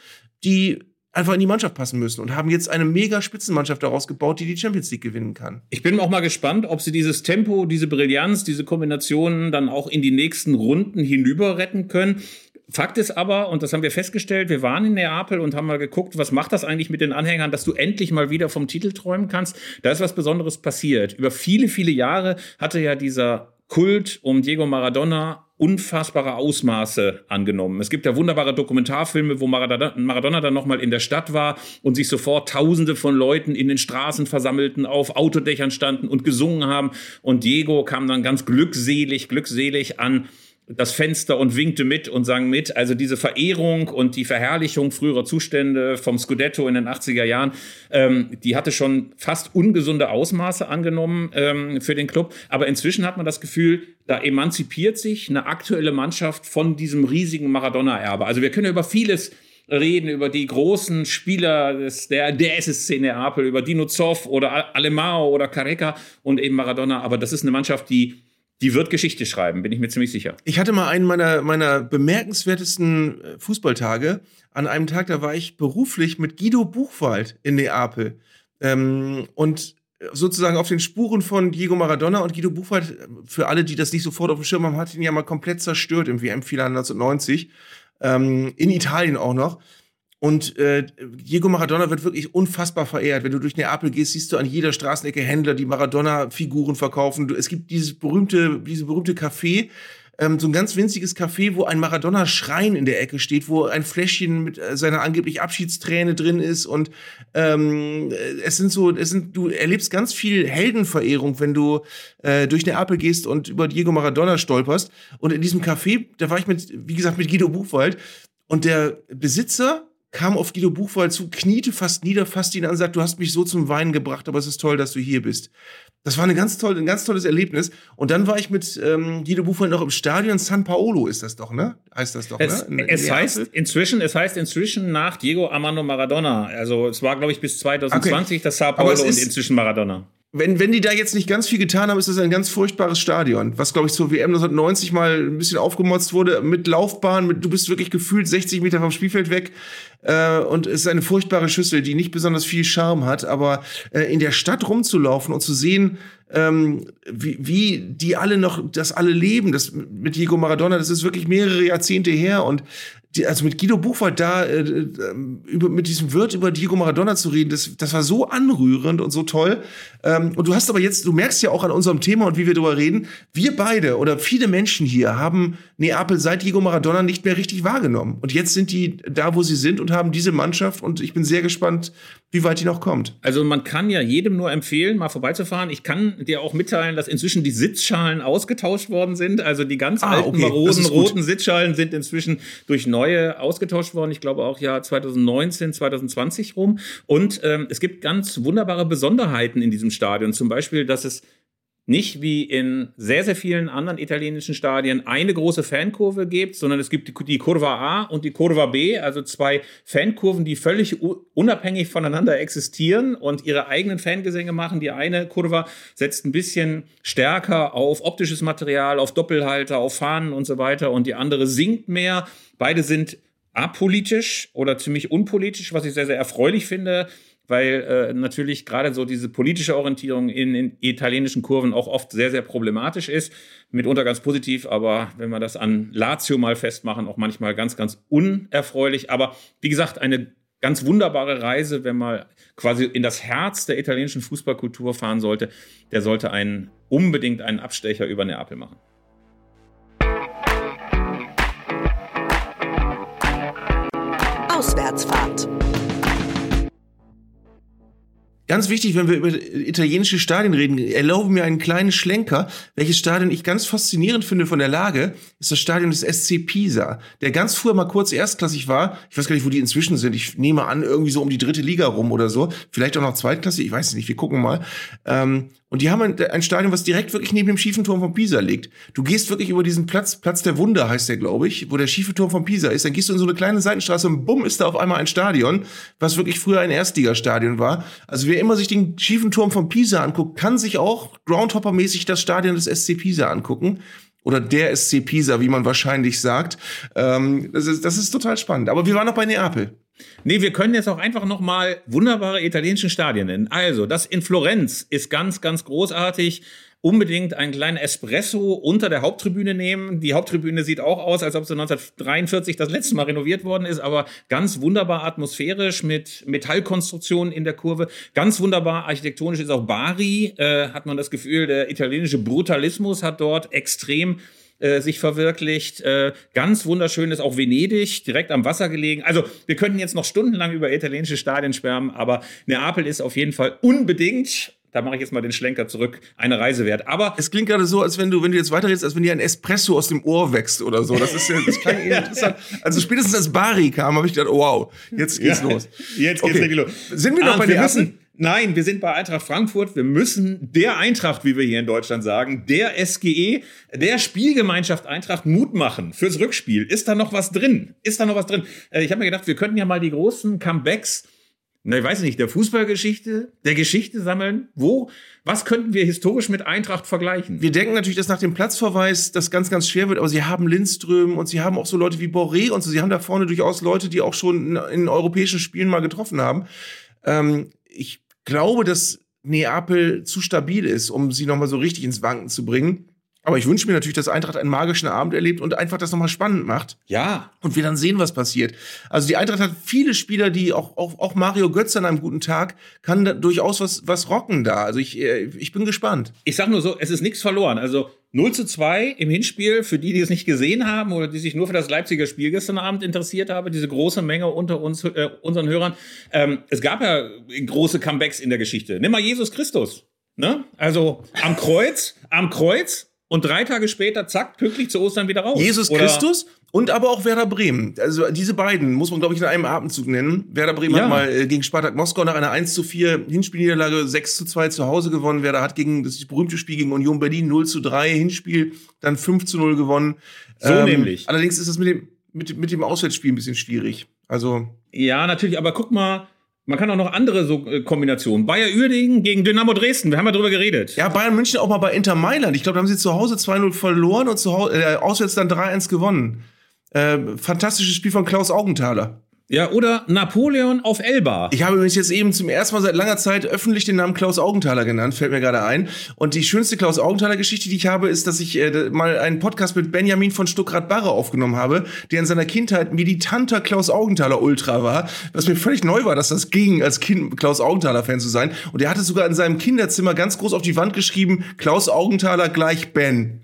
die einfach in die Mannschaft passen müssen und haben jetzt eine mega Spitzenmannschaft daraus gebaut, die die Champions League gewinnen kann. Ich bin auch mal gespannt, ob sie dieses Tempo, diese Brillanz, diese Kombinationen dann auch in die nächsten Runden hinüber retten können. Fakt ist aber, und das haben wir festgestellt, wir waren in Neapel und haben mal geguckt, was macht das eigentlich mit den Anhängern, dass du endlich mal wieder vom Titel träumen kannst. Da ist was Besonderes passiert. Über viele, viele Jahre hatte ja dieser Kult um Diego Maradona unfassbare Ausmaße angenommen. Es gibt ja wunderbare Dokumentarfilme, wo Maradona, Maradona dann nochmal in der Stadt war und sich sofort Tausende von Leuten in den Straßen versammelten, auf Autodächern standen und gesungen haben. Und Diego kam dann ganz glückselig, glückselig an das Fenster und winkte mit und sang mit. Also diese Verehrung und die Verherrlichung früherer Zustände vom Scudetto in den 80er Jahren, ähm, die hatte schon fast ungesunde Ausmaße angenommen ähm, für den Club. Aber inzwischen hat man das Gefühl, da emanzipiert sich eine aktuelle Mannschaft von diesem riesigen Maradona-Erbe. Also wir können über vieles reden, über die großen Spieler des, der, der SSC Neapel, über Dino Zoff oder Alemao oder Careca und eben Maradona. Aber das ist eine Mannschaft, die die wird Geschichte schreiben, bin ich mir ziemlich sicher. Ich hatte mal einen meiner, meiner bemerkenswertesten äh, Fußballtage. An einem Tag, da war ich beruflich mit Guido Buchwald in Neapel. Ähm, und sozusagen auf den Spuren von Diego Maradona und Guido Buchwald, für alle, die das nicht sofort auf dem Schirm haben, hat ihn ja mal komplett zerstört im WM-Finale 1990. Ähm, in Italien auch noch. Und äh, Diego Maradona wird wirklich unfassbar verehrt. Wenn du durch Neapel gehst, siehst du an jeder Straßenecke Händler, die Maradona-Figuren verkaufen. Es gibt dieses berühmte, diese berühmte Café, ähm, so ein ganz winziges Café, wo ein Maradona-Schrein in der Ecke steht, wo ein Fläschchen mit äh, seiner angeblich Abschiedsträne drin ist. Und ähm, es sind so, es sind, du erlebst ganz viel Heldenverehrung, wenn du äh, durch Neapel gehst und über Diego Maradona stolperst. Und in diesem Café, da war ich mit, wie gesagt, mit Guido Buchwald. Und der Besitzer kam auf Guido Buchwald zu, kniete fast nieder, fasste ihn an und sagt, du hast mich so zum Weinen gebracht, aber es ist toll, dass du hier bist. Das war eine ganz toll, ein ganz tolles Erlebnis. Und dann war ich mit ähm, Guido Buchwald noch im Stadion San Paolo, ist das doch, ne? Heißt das doch, es, ne? In, es heißt inzwischen, es heißt inzwischen nach Diego Armando Maradona. Also es war, glaube ich, bis 2020 okay. das Sao Paulo und inzwischen Maradona wenn, wenn die da jetzt nicht ganz viel getan haben, ist das ein ganz furchtbares Stadion, was, glaube ich, zur WM 1990 mal ein bisschen aufgemotzt wurde, mit Laufbahn, mit, du bist wirklich gefühlt 60 Meter vom Spielfeld weg äh, und es ist eine furchtbare Schüssel, die nicht besonders viel Charme hat, aber äh, in der Stadt rumzulaufen und zu sehen, ähm, wie, wie die alle noch, das alle leben, das mit Diego Maradona, das ist wirklich mehrere Jahrzehnte her und die, also mit Guido Buchwald da äh, äh, über, mit diesem Wirt über Diego Maradona zu reden, das, das war so anrührend und so toll. Ähm, und du hast aber jetzt, du merkst ja auch an unserem Thema und wie wir darüber reden, wir beide oder viele Menschen hier haben Neapel seit Diego Maradona nicht mehr richtig wahrgenommen. Und jetzt sind die da, wo sie sind und haben diese Mannschaft und ich bin sehr gespannt, wie weit die noch kommt. Also man kann ja jedem nur empfehlen, mal vorbeizufahren. Ich kann dir auch mitteilen, dass inzwischen die Sitzschalen ausgetauscht worden sind. Also die ganz ah, alten, okay. maroden, roten Sitzschalen sind inzwischen durch neue ausgetauscht worden. Ich glaube auch Jahr 2019, 2020 rum. Und ähm, es gibt ganz wunderbare Besonderheiten in diesem Stadion. Zum Beispiel, dass es nicht wie in sehr, sehr vielen anderen italienischen Stadien eine große Fankurve gibt, sondern es gibt die Kurva A und die Kurva B, also zwei Fankurven, die völlig unabhängig voneinander existieren und ihre eigenen Fangesänge machen. Die eine Kurva setzt ein bisschen stärker auf optisches Material, auf Doppelhalter, auf Fahnen und so weiter und die andere singt mehr. Beide sind apolitisch oder ziemlich unpolitisch, was ich sehr, sehr erfreulich finde weil äh, natürlich gerade so diese politische Orientierung in, in, italienischen Kurven auch oft sehr, sehr problematisch ist. Mitunter ganz positiv, aber wenn wir das an Lazio mal festmachen, auch manchmal ganz, ganz unerfreulich. Aber wie gesagt, eine ganz wunderbare Reise, wenn man quasi in das Herz der italienischen Fußballkultur fahren sollte, der sollte einen unbedingt einen Abstecher über Neapel machen. Ganz wichtig, wenn wir über italienische Stadien reden, erlaube mir einen kleinen Schlenker. Welches Stadion ich ganz faszinierend finde von der Lage, ist das Stadion des SC Pisa, der ganz früher mal kurz erstklassig war. Ich weiß gar nicht, wo die inzwischen sind. Ich nehme an, irgendwie so um die dritte Liga rum oder so. Vielleicht auch noch zweitklassig, ich weiß es nicht, wir gucken mal. Ähm, und die haben ein, ein, Stadion, was direkt wirklich neben dem schiefen Turm von Pisa liegt. Du gehst wirklich über diesen Platz, Platz der Wunder heißt der, glaube ich, wo der schiefe Turm von Pisa ist. Dann gehst du in so eine kleine Seitenstraße und bumm, ist da auf einmal ein Stadion, was wirklich früher ein Erstligastadion war. Also wer immer sich den schiefen Turm von Pisa anguckt, kann sich auch Groundhopper-mäßig das Stadion des SC Pisa angucken oder der SC Pisa, wie man wahrscheinlich sagt. Ähm, das, ist, das ist total spannend. Aber wir waren noch bei Neapel. Nee, wir können jetzt auch einfach noch mal wunderbare italienische Stadien nennen. Also, das in Florenz ist ganz, ganz großartig unbedingt einen kleinen Espresso unter der Haupttribüne nehmen. Die Haupttribüne sieht auch aus, als ob sie 1943 das letzte Mal renoviert worden ist, aber ganz wunderbar atmosphärisch mit Metallkonstruktionen in der Kurve. Ganz wunderbar architektonisch ist auch Bari, äh, hat man das Gefühl, der italienische Brutalismus hat dort extrem äh, sich verwirklicht. Äh, ganz wunderschön ist auch Venedig, direkt am Wasser gelegen. Also wir könnten jetzt noch stundenlang über italienische Stadien schwärmen, aber Neapel ist auf jeden Fall unbedingt da mache ich jetzt mal den Schlenker zurück, eine Reise wert. Aber es klingt gerade so, als wenn du, wenn du jetzt weiterredest, als wenn dir ein Espresso aus dem Ohr wächst oder so. Das ist ja, das klang ja. [laughs] interessant. Also spätestens als Bari kam, habe ich gedacht, oh, wow, jetzt geht's ja. los. Jetzt geht's okay. los. Sind wir noch bei wir müssen, Nein, wir sind bei Eintracht Frankfurt. Wir müssen der Eintracht, wie wir hier in Deutschland sagen, der SGE, der Spielgemeinschaft Eintracht Mut machen fürs Rückspiel. Ist da noch was drin? Ist da noch was drin? Äh, ich habe mir gedacht, wir könnten ja mal die großen Comebacks na, ich weiß nicht, der Fußballgeschichte, der Geschichte sammeln. Wo, was könnten wir historisch mit Eintracht vergleichen? Wir denken natürlich, dass nach dem Platzverweis das ganz, ganz schwer wird, aber sie haben Lindström und sie haben auch so Leute wie Boré und so. Sie haben da vorne durchaus Leute, die auch schon in, europäischen Spielen mal getroffen haben. Ähm, ich glaube, dass Neapel zu stabil ist, um sie nochmal so richtig ins Wanken zu bringen. Aber ich wünsche mir natürlich, dass Eintracht einen magischen Abend erlebt und einfach das nochmal spannend macht. Ja. Und wir dann sehen, was passiert. Also die Eintracht hat viele Spieler, die auch, auch, auch Mario Götze an einem guten Tag kann da durchaus was, was rocken da. Also ich, äh, ich bin gespannt. Ich sag nur so, es ist nichts verloren. Also 0 zu 2 im Hinspiel, für die, die es nicht gesehen haben oder die sich nur für das Leipziger Spiel gestern Abend interessiert haben, diese große Menge unter uns, äh, unseren Hörern. Ähm, es gab ja große Comebacks in der Geschichte. Nimm mal Jesus Christus. Ne? Also am Kreuz, am Kreuz und drei Tage später, zack, pünktlich zu Ostern wieder raus. Jesus Oder Christus und aber auch Werder Bremen. Also diese beiden muss man, glaube ich, in einem Atemzug nennen. Werder Bremen ja. hat mal äh, gegen Spartak Moskau nach einer 1 zu 4 Hinspielniederlage 6 zu 2 zu Hause gewonnen. Werder hat gegen das berühmte Spiel gegen Union Berlin 0 zu 3 Hinspiel, dann 5 zu 0 gewonnen. So ähm, nämlich. Allerdings ist das mit dem, mit, mit dem Auswärtsspiel ein bisschen schwierig. Also. Ja, natürlich, aber guck mal, man kann auch noch andere so äh, Kombinationen. Bayer Uerdingen gegen Dynamo Dresden. Wir haben ja drüber geredet. Ja, Bayern München auch mal bei Inter Mailand. Ich glaube, da haben sie zu Hause 2-0 verloren und zu Hause, äh, auswärts dann 3-1 gewonnen. Äh, fantastisches Spiel von Klaus Augenthaler. Ja, oder Napoleon auf Elba. Ich habe übrigens jetzt eben zum ersten Mal seit langer Zeit öffentlich den Namen Klaus Augenthaler genannt, fällt mir gerade ein. Und die schönste Klaus Augenthaler Geschichte, die ich habe, ist, dass ich äh, mal einen Podcast mit Benjamin von Stuckrad-Barre aufgenommen habe, der in seiner Kindheit militanter Klaus Augenthaler Ultra war, was mir völlig neu war, dass das ging, als Kind Klaus Augenthaler Fan zu sein. Und er hatte sogar in seinem Kinderzimmer ganz groß auf die Wand geschrieben, Klaus Augenthaler gleich Ben.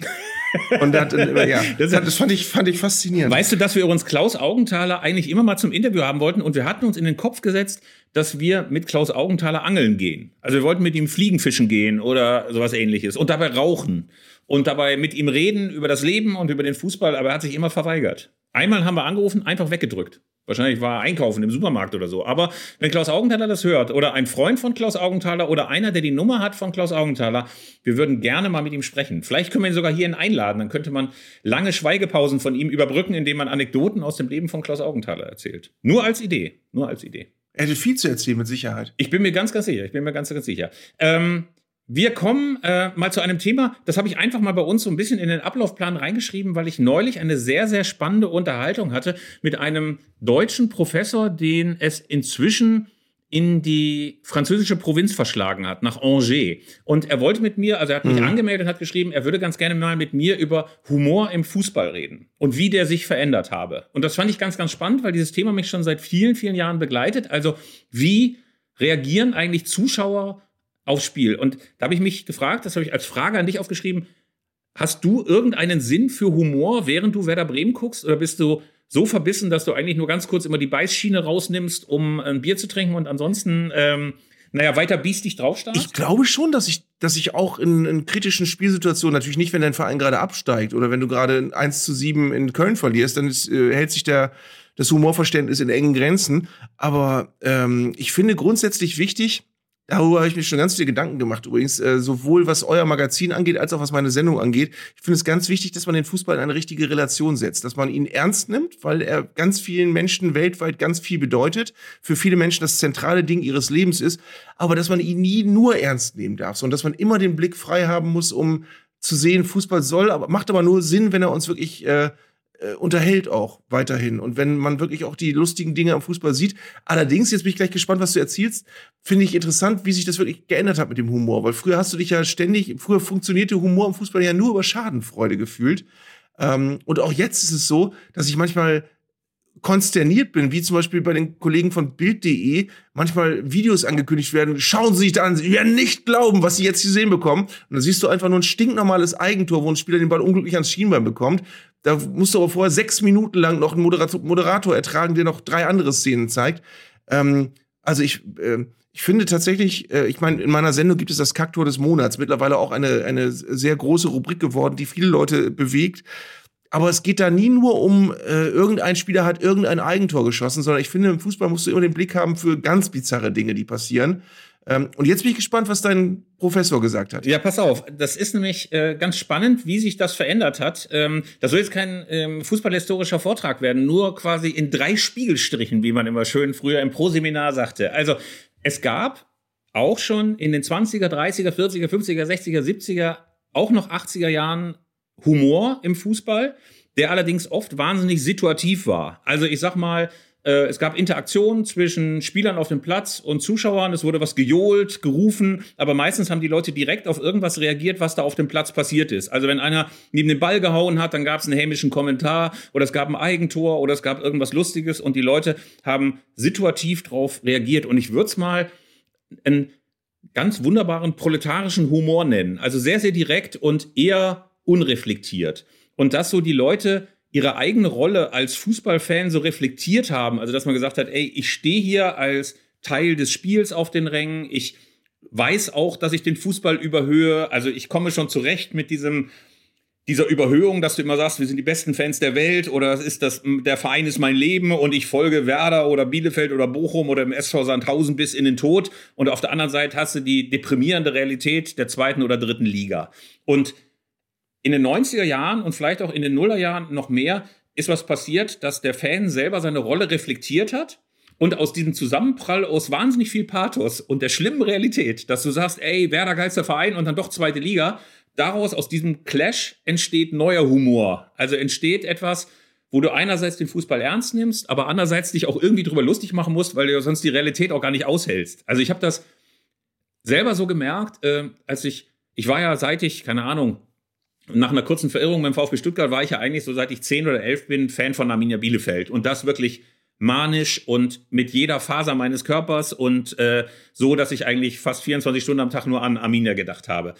Und hat, ja, [laughs] das, das, fand, ich, fand ich faszinierend. Weißt du, dass wir uns Klaus Augenthaler eigentlich immer mal zum Interview haben wollten und wir hatten uns in den Kopf gesetzt, dass wir mit Klaus Augenthaler angeln gehen. Also wir wollten mit ihm Fliegenfischen gehen oder sowas ähnliches und dabei rauchen und dabei mit ihm reden über das Leben und über den Fußball, aber er hat sich immer verweigert. Einmal haben wir angerufen, einfach weggedrückt. Wahrscheinlich war er einkaufen im Supermarkt oder so. Aber wenn Klaus Augenthaler das hört oder ein Freund von Klaus Augenthaler oder einer, der die Nummer hat von Klaus Augenthaler, wir würden gerne mal mit ihm sprechen. Vielleicht können wir ihn sogar hierhin einladen. Dann könnte man lange Schweigepausen von ihm überbrücken, indem man Anekdoten aus dem Leben von Klaus Augenthaler erzählt. Nur als Idee. Nur als Idee. Er hätte viel zu erzählen, mit Sicherheit. Ich bin mir ganz, ganz sicher. Ich bin mir ganz, ganz sicher. Ähm, wir kommen äh, mal zu einem Thema, das habe ich einfach mal bei uns so ein bisschen in den Ablaufplan reingeschrieben, weil ich neulich eine sehr, sehr spannende Unterhaltung hatte mit einem deutschen Professor, den es inzwischen in die französische Provinz verschlagen hat, nach Angers. Und er wollte mit mir, also er hat mich mhm. angemeldet und hat geschrieben, er würde ganz gerne mal mit mir über Humor im Fußball reden und wie der sich verändert habe. Und das fand ich ganz, ganz spannend, weil dieses Thema mich schon seit vielen, vielen Jahren begleitet. Also wie reagieren eigentlich Zuschauer aufs Spiel. Und da habe ich mich gefragt, das habe ich als Frage an dich aufgeschrieben, hast du irgendeinen Sinn für Humor, während du Werder Bremen guckst? Oder bist du so verbissen, dass du eigentlich nur ganz kurz immer die Beißschiene rausnimmst, um ein Bier zu trinken und ansonsten ähm, naja, weiter biestig draufstarrt? Ich glaube schon, dass ich, dass ich auch in, in kritischen Spielsituationen, natürlich nicht, wenn dein Verein gerade absteigt oder wenn du gerade 1 zu 7 in Köln verlierst, dann ist, äh, hält sich der, das Humorverständnis in engen Grenzen. Aber ähm, ich finde grundsätzlich wichtig, Darüber habe ich mir schon ganz viele Gedanken gemacht, übrigens, äh, sowohl was euer Magazin angeht, als auch was meine Sendung angeht. Ich finde es ganz wichtig, dass man den Fußball in eine richtige Relation setzt, dass man ihn ernst nimmt, weil er ganz vielen Menschen weltweit ganz viel bedeutet, für viele Menschen das zentrale Ding ihres Lebens ist, aber dass man ihn nie nur ernst nehmen darf, sondern dass man immer den Blick frei haben muss, um zu sehen, Fußball soll, aber macht aber nur Sinn, wenn er uns wirklich äh, äh, unterhält auch weiterhin. Und wenn man wirklich auch die lustigen Dinge am Fußball sieht. Allerdings, jetzt bin ich gleich gespannt, was du erzählst, finde ich interessant, wie sich das wirklich geändert hat mit dem Humor. Weil früher hast du dich ja ständig, früher funktionierte Humor im Fußball ja nur über Schadenfreude gefühlt. Ähm, und auch jetzt ist es so, dass ich manchmal konsterniert bin, wie zum Beispiel bei den Kollegen von Bild.de manchmal Videos angekündigt werden. Schauen Sie sich da an, Sie werden nicht glauben, was Sie jetzt hier sehen bekommen. Und dann siehst du einfach nur ein stinknormales Eigentor, wo ein Spieler den Ball unglücklich ans Schienbein bekommt. Da musst du aber vorher sechs Minuten lang noch einen Moderator, Moderator ertragen, der noch drei andere Szenen zeigt. Ähm, also ich, äh, ich finde tatsächlich, äh, ich meine, in meiner Sendung gibt es das Kaktor des Monats, mittlerweile auch eine, eine sehr große Rubrik geworden, die viele Leute bewegt. Aber es geht da nie nur um, äh, irgendein Spieler hat irgendein Eigentor geschossen, sondern ich finde, im Fußball musst du immer den Blick haben für ganz bizarre Dinge, die passieren. Ähm, und jetzt bin ich gespannt, was dein Professor gesagt hat. Ja, pass auf. Das ist nämlich äh, ganz spannend, wie sich das verändert hat. Ähm, das soll jetzt kein ähm, fußballhistorischer Vortrag werden, nur quasi in drei Spiegelstrichen, wie man immer schön früher im Proseminar sagte. Also, es gab auch schon in den 20er, 30er, 40er, 50er, 60er, 70er, auch noch 80er Jahren Humor im Fußball, der allerdings oft wahnsinnig situativ war. Also ich sag mal, äh, es gab Interaktionen zwischen Spielern auf dem Platz und Zuschauern. Es wurde was gejohlt, gerufen, aber meistens haben die Leute direkt auf irgendwas reagiert, was da auf dem Platz passiert ist. Also wenn einer neben den Ball gehauen hat, dann gab es einen hämischen Kommentar oder es gab ein Eigentor oder es gab irgendwas Lustiges und die Leute haben situativ drauf reagiert. Und ich würde es mal einen ganz wunderbaren proletarischen Humor nennen. Also sehr, sehr direkt und eher unreflektiert. Und dass so die Leute ihre eigene Rolle als Fußballfan so reflektiert haben, also dass man gesagt hat, ey, ich stehe hier als Teil des Spiels auf den Rängen, ich weiß auch, dass ich den Fußball überhöhe, also ich komme schon zurecht mit diesem dieser Überhöhung, dass du immer sagst, wir sind die besten Fans der Welt oder ist das der Verein ist mein Leben und ich folge Werder oder Bielefeld oder Bochum oder im SV Sandhausen bis in den Tod und auf der anderen Seite hast du die deprimierende Realität der zweiten oder dritten Liga. Und in den 90er Jahren und vielleicht auch in den Nullerjahren noch mehr ist was passiert, dass der Fan selber seine Rolle reflektiert hat und aus diesem Zusammenprall aus wahnsinnig viel Pathos und der schlimmen Realität, dass du sagst, ey, Werder geilster Verein und dann doch zweite Liga, daraus aus diesem Clash entsteht neuer Humor. Also entsteht etwas, wo du einerseits den Fußball ernst nimmst, aber andererseits dich auch irgendwie drüber lustig machen musst, weil du sonst die Realität auch gar nicht aushältst. Also ich habe das selber so gemerkt, äh, als ich, ich war ja seit ich, keine Ahnung, nach einer kurzen Verirrung beim VfB Stuttgart war ich ja eigentlich so seit ich zehn oder elf bin Fan von Arminia Bielefeld und das wirklich manisch und mit jeder Faser meines Körpers und äh, so, dass ich eigentlich fast 24 Stunden am Tag nur an Arminia gedacht habe.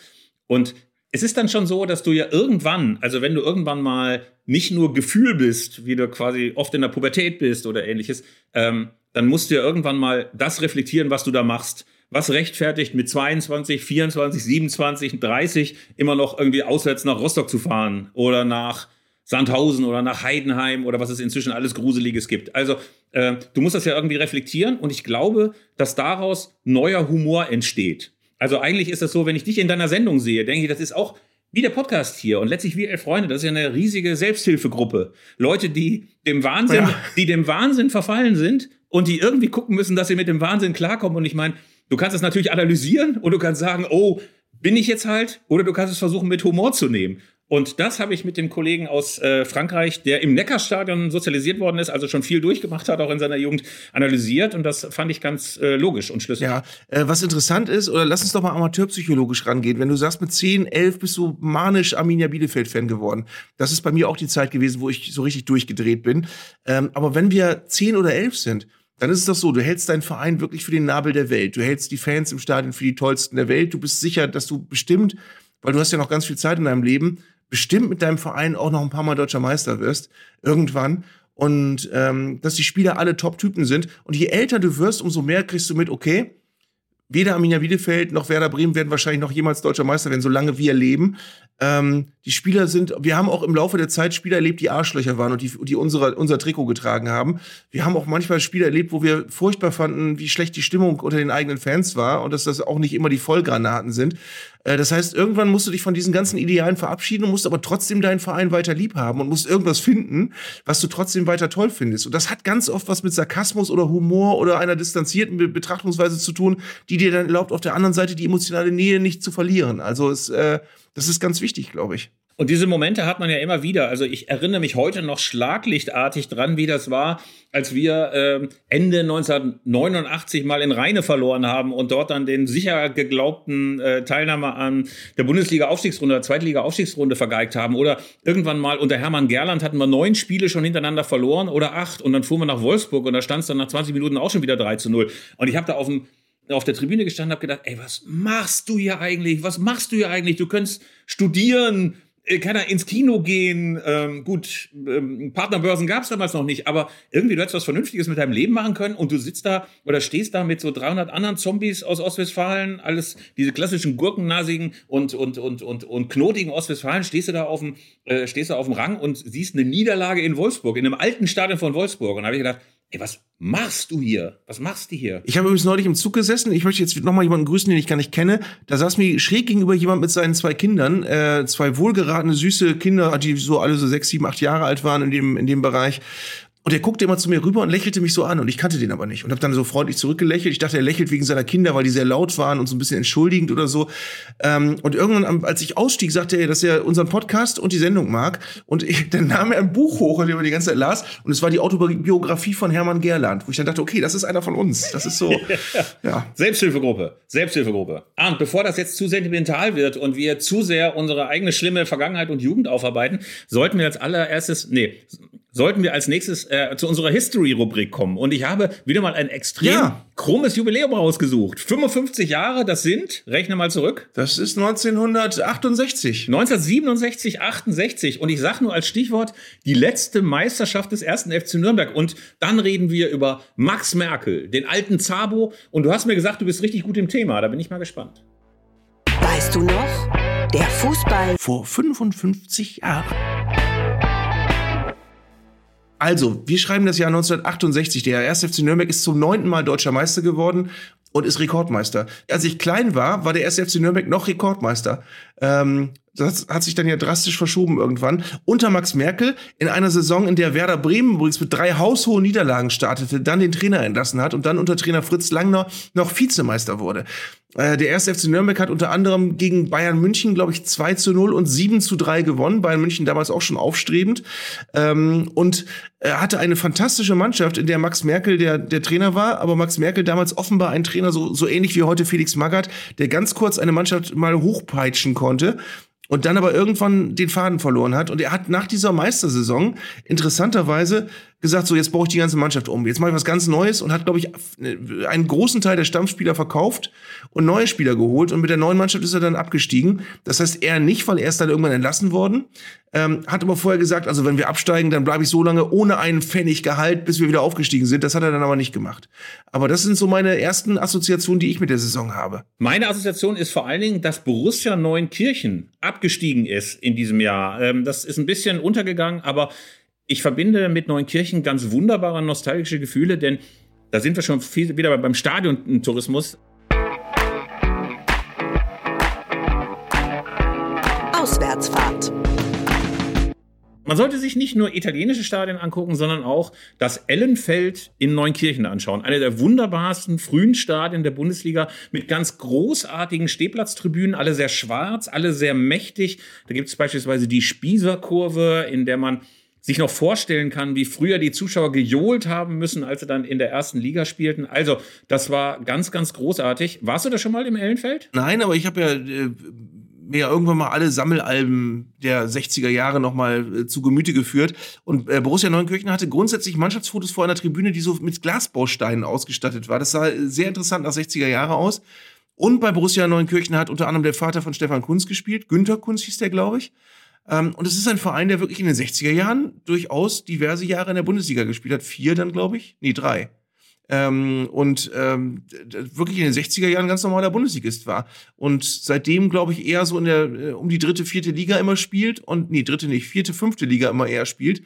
Und es ist dann schon so, dass du ja irgendwann, also wenn du irgendwann mal nicht nur Gefühl bist, wie du quasi oft in der Pubertät bist oder ähnliches, ähm, dann musst du ja irgendwann mal das reflektieren, was du da machst was rechtfertigt, mit 22, 24, 27, 30 immer noch irgendwie auswärts nach Rostock zu fahren oder nach Sandhausen oder nach Heidenheim oder was es inzwischen alles Gruseliges gibt. Also äh, du musst das ja irgendwie reflektieren und ich glaube, dass daraus neuer Humor entsteht. Also eigentlich ist das so, wenn ich dich in deiner Sendung sehe, denke ich, das ist auch wie der Podcast hier und letztlich wie elf Freunde, das ist ja eine riesige Selbsthilfegruppe. Leute, die dem Wahnsinn, ja. die dem Wahnsinn verfallen sind und die irgendwie gucken müssen, dass sie mit dem Wahnsinn klarkommen. Und ich meine, Du kannst es natürlich analysieren und du kannst sagen, oh, bin ich jetzt halt? Oder du kannst es versuchen, mit Humor zu nehmen. Und das habe ich mit dem Kollegen aus äh, Frankreich, der im Neckarstadion sozialisiert worden ist, also schon viel durchgemacht hat, auch in seiner Jugend, analysiert. Und das fand ich ganz äh, logisch und schlüssig. Ja, äh, was interessant ist, oder lass uns doch mal amateurpsychologisch rangehen. Wenn du sagst, mit 10, 11 bist du manisch Arminia Bielefeld-Fan geworden. Das ist bei mir auch die Zeit gewesen, wo ich so richtig durchgedreht bin. Ähm, aber wenn wir 10 oder 11 sind, dann ist es doch so, du hältst deinen Verein wirklich für den Nabel der Welt. Du hältst die Fans im Stadion für die tollsten der Welt. Du bist sicher, dass du bestimmt, weil du hast ja noch ganz viel Zeit in deinem Leben, bestimmt mit deinem Verein auch noch ein paar Mal deutscher Meister wirst. Irgendwann. Und ähm, dass die Spieler alle Top-Typen sind. Und je älter du wirst, umso mehr kriegst du mit, okay, weder Arminia Bielefeld noch Werder Bremen werden wahrscheinlich noch jemals deutscher Meister werden, solange wir leben. Ähm, die Spieler sind, wir haben auch im Laufe der Zeit Spieler erlebt, die Arschlöcher waren und die, die unsere, unser Trikot getragen haben. Wir haben auch manchmal Spieler erlebt, wo wir furchtbar fanden, wie schlecht die Stimmung unter den eigenen Fans war und dass das auch nicht immer die Vollgranaten sind. Äh, das heißt, irgendwann musst du dich von diesen ganzen Idealen verabschieden und musst aber trotzdem deinen Verein weiter lieb haben und musst irgendwas finden, was du trotzdem weiter toll findest. Und das hat ganz oft was mit Sarkasmus oder Humor oder einer distanzierten Betrachtungsweise zu tun, die dir dann erlaubt, auf der anderen Seite die emotionale Nähe nicht zu verlieren. Also es, äh, das ist ganz wichtig, glaube ich. Und diese Momente hat man ja immer wieder. Also ich erinnere mich heute noch schlaglichtartig dran, wie das war, als wir äh, Ende 1989 mal in Rheine verloren haben und dort dann den sicher geglaubten äh, Teilnahme an der Bundesliga-Aufstiegsrunde, der Zweitliga-Aufstiegsrunde vergeigt haben. Oder irgendwann mal unter Hermann Gerland hatten wir neun Spiele schon hintereinander verloren oder acht und dann fuhren wir nach Wolfsburg und da stand es dann nach 20 Minuten auch schon wieder 3 zu 0. Und ich habe da auf dem auf der Tribüne gestanden habe gedacht, ey, was machst du hier eigentlich? Was machst du hier eigentlich? Du könntest studieren, kann er ins Kino gehen. Ähm, gut, ähm, Partnerbörsen gab es damals noch nicht, aber irgendwie du hättest was Vernünftiges mit deinem Leben machen können und du sitzt da oder stehst da mit so 300 anderen Zombies aus Ostwestfalen, alles diese klassischen gurkennasigen und und und und und knotigen Ostwestfalen, stehst du da auf dem äh, stehst du auf dem Rang und siehst eine Niederlage in Wolfsburg, in einem alten Stadion von Wolfsburg und habe ich gedacht, ey, was machst du hier? Was machst du hier? Ich habe übrigens neulich im Zug gesessen. Ich möchte jetzt noch mal jemanden grüßen, den ich gar nicht kenne. Da saß mir schräg gegenüber jemand mit seinen zwei Kindern, äh, zwei wohlgeratene, süße Kinder, die so alle so sechs, sieben, acht Jahre alt waren in dem, in dem Bereich. Und er guckte immer zu mir rüber und lächelte mich so an und ich kannte den aber nicht und habe dann so freundlich zurückgelächelt. Ich dachte, er lächelt wegen seiner Kinder, weil die sehr laut waren und so ein bisschen entschuldigend oder so. Ähm, und irgendwann, als ich ausstieg, sagte er, dass er unseren Podcast und die Sendung mag. Und ich, [laughs] dann nahm er ein Buch hoch, und er die ganze Zeit las. Und es war die Autobiografie von Hermann Gerland, wo ich dann dachte, okay, das ist einer von uns. Das ist so, [laughs] ja. Selbsthilfegruppe, Selbsthilfegruppe. Ah, und bevor das jetzt zu sentimental wird und wir zu sehr unsere eigene schlimme Vergangenheit und Jugend aufarbeiten, sollten wir als allererstes, nee, sollten wir als nächstes äh, zu unserer History-Rubrik kommen. Und ich habe wieder mal ein extrem ja. krummes Jubiläum rausgesucht. 55 Jahre, das sind, rechne mal zurück. Das ist 1968. 1967, 68. Und ich sage nur als Stichwort die letzte Meisterschaft des ersten FC Nürnberg. Und dann reden wir über Max Merkel, den alten Zabo. Und du hast mir gesagt, du bist richtig gut im Thema. Da bin ich mal gespannt. Weißt du noch? Der Fußball. Vor 55 Jahren. Also, wir schreiben das Jahr 1968. Der 1. FC Nürnberg ist zum neunten Mal deutscher Meister geworden und ist Rekordmeister. Als ich klein war, war der 1. FC Nürnberg noch Rekordmeister. Ähm, das hat sich dann ja drastisch verschoben irgendwann. Unter Max Merkel in einer Saison, in der Werder Bremen übrigens mit drei haushohen Niederlagen startete, dann den Trainer entlassen hat und dann unter Trainer Fritz Langner noch Vizemeister wurde. Äh, der erste FC Nürnberg hat unter anderem gegen Bayern München, glaube ich, 2 zu 0 und 7 zu 3 gewonnen. Bayern München damals auch schon aufstrebend. Ähm, und er hatte eine fantastische Mannschaft, in der Max Merkel der, der Trainer war, aber Max Merkel damals offenbar ein Trainer, so, so ähnlich wie heute Felix Magath, der ganz kurz eine Mannschaft mal hochpeitschen konnte und dann aber irgendwann den Faden verloren hat. Und er hat nach dieser Meistersaison interessanterweise gesagt, so jetzt brauche ich die ganze Mannschaft um. Jetzt mache ich was ganz Neues und hat, glaube ich, einen großen Teil der Stammspieler verkauft und neue Spieler geholt. Und mit der neuen Mannschaft ist er dann abgestiegen. Das heißt, er nicht, weil er ist dann irgendwann entlassen worden. Ähm, hat aber vorher gesagt, also wenn wir absteigen, dann bleibe ich so lange ohne einen Pfennig Gehalt, bis wir wieder aufgestiegen sind. Das hat er dann aber nicht gemacht. Aber das sind so meine ersten Assoziationen, die ich mit der Saison habe. Meine Assoziation ist vor allen Dingen, dass Borussia Neunkirchen abgestiegen ist in diesem Jahr. Ähm, das ist ein bisschen untergegangen, aber ich verbinde mit Neunkirchen ganz wunderbare nostalgische Gefühle, denn da sind wir schon viel, wieder beim Stadiontourismus. Auswärtsfahrt. Man sollte sich nicht nur italienische Stadien angucken, sondern auch das Ellenfeld in Neunkirchen anschauen. Eine der wunderbarsten frühen Stadien der Bundesliga mit ganz großartigen Stehplatztribünen, alle sehr schwarz, alle sehr mächtig. Da gibt es beispielsweise die Spießerkurve, in der man sich noch vorstellen kann, wie früher die Zuschauer gejohlt haben müssen, als sie dann in der ersten Liga spielten. Also, das war ganz, ganz großartig. Warst du da schon mal im Ellenfeld? Nein, aber ich habe ja äh, mir ja irgendwann mal alle Sammelalben der 60er Jahre noch mal äh, zu Gemüte geführt. Und äh, Borussia Neunkirchen hatte grundsätzlich Mannschaftsfotos vor einer Tribüne, die so mit Glasbausteinen ausgestattet war. Das sah sehr interessant nach 60er Jahre aus. Und bei Borussia Neunkirchen hat unter anderem der Vater von Stefan Kunz gespielt. Günther Kunz hieß der, glaube ich. Ähm, und es ist ein Verein, der wirklich in den 60er Jahren durchaus diverse Jahre in der Bundesliga gespielt hat. Vier dann, glaube ich. Nee, drei. ähm, und ähm, wirklich in den 60er Jahren ganz normaler Bundesligist war. Und seitdem, glaube ich, eher so in der äh, um die dritte, vierte Liga immer spielt und nee, dritte nicht, vierte, fünfte Liga immer eher spielt.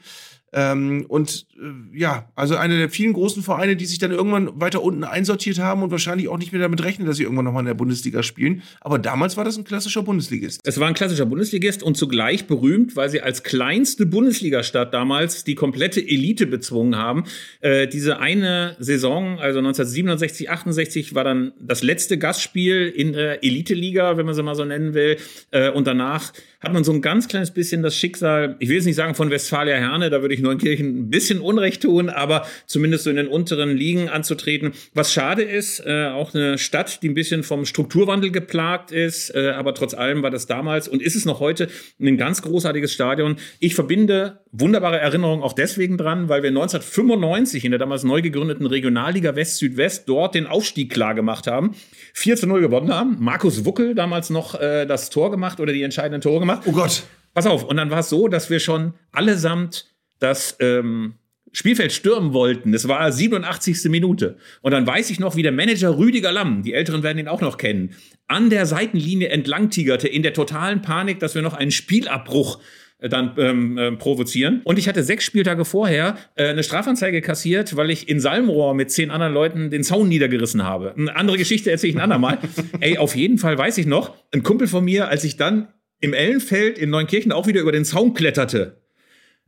Ähm, und äh, ja, also einer der vielen großen Vereine, die sich dann irgendwann weiter unten einsortiert haben und wahrscheinlich auch nicht mehr damit rechnen, dass sie irgendwann nochmal in der Bundesliga spielen. Aber damals war das ein klassischer Bundesligist. Es war ein klassischer Bundesligist und zugleich berühmt, weil sie als kleinste Bundesligastadt damals die komplette Elite bezwungen haben. Äh, diese eine Saison, also 1967, 68, war dann das letzte Gastspiel in der Elite-Liga, wenn man sie mal so nennen will. Äh, und danach hat man so ein ganz kleines bisschen das Schicksal, ich will jetzt nicht sagen von Westfalia Herne, da würde ich Neunkirchen ein bisschen Unrecht tun, aber zumindest so in den unteren Ligen anzutreten. Was schade ist, äh, auch eine Stadt, die ein bisschen vom Strukturwandel geplagt ist, äh, aber trotz allem war das damals und ist es noch heute ein ganz großartiges Stadion. Ich verbinde wunderbare Erinnerungen auch deswegen dran, weil wir 1995 in der damals neu gegründeten Regionalliga West-Südwest dort den Aufstieg klar gemacht haben. 4 zu 0 gewonnen haben. Markus Wuckel damals noch äh, das Tor gemacht oder die entscheidenden Tore gemacht. Oh Gott. Pass auf, und dann war es so, dass wir schon allesamt das ähm, Spielfeld stürmen wollten. Es war 87. Minute. Und dann weiß ich noch, wie der Manager Rüdiger Lamm, die Älteren werden ihn auch noch kennen, an der Seitenlinie entlang tigerte in der totalen Panik, dass wir noch einen Spielabbruch äh, dann ähm, äh, provozieren. Und ich hatte sechs Spieltage vorher äh, eine Strafanzeige kassiert, weil ich in Salmrohr mit zehn anderen Leuten den Zaun niedergerissen habe. Eine andere Geschichte erzähle ich ein andermal. [laughs] Ey, auf jeden Fall weiß ich noch, ein Kumpel von mir, als ich dann im Ellenfeld in Neunkirchen auch wieder über den Zaun kletterte,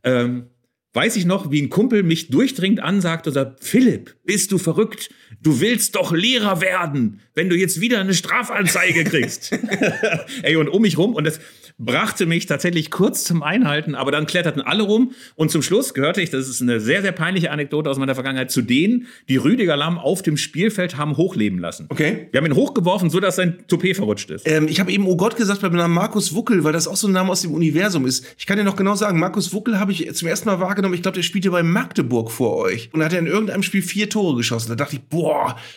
ähm, weiß ich noch, wie ein Kumpel mich durchdringend ansagt und sagt, Philipp, bist du verrückt? Du willst doch Lehrer werden, wenn du jetzt wieder eine Strafanzeige kriegst. [laughs] Ey, und um mich rum, und das brachte mich tatsächlich kurz zum Einhalten, aber dann kletterten alle rum und zum Schluss gehörte ich, das ist eine sehr, sehr peinliche Anekdote aus meiner Vergangenheit, zu denen, die Rüdiger Lamm auf dem Spielfeld haben hochleben lassen. Okay. Wir haben ihn hochgeworfen, so dass sein Toupet verrutscht ist. Ähm, ich habe eben Oh Gott gesagt beim Namen Markus Wuckel, weil das auch so ein Name aus dem Universum ist. Ich kann dir noch genau sagen, Markus Wuckel habe ich zum ersten Mal wahrgenommen. Ich glaube, der spielte bei Magdeburg vor euch und hat er in irgendeinem Spiel vier Tore geschossen. Da dachte ich, boah,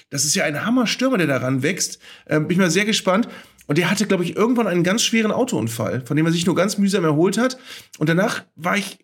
das ist ja ein Hammerstürmer, der daran wächst. Ähm, bin ich mal sehr gespannt. Und der hatte, glaube ich, irgendwann einen ganz schweren Autounfall, von dem er sich nur ganz mühsam erholt hat. Und danach war ich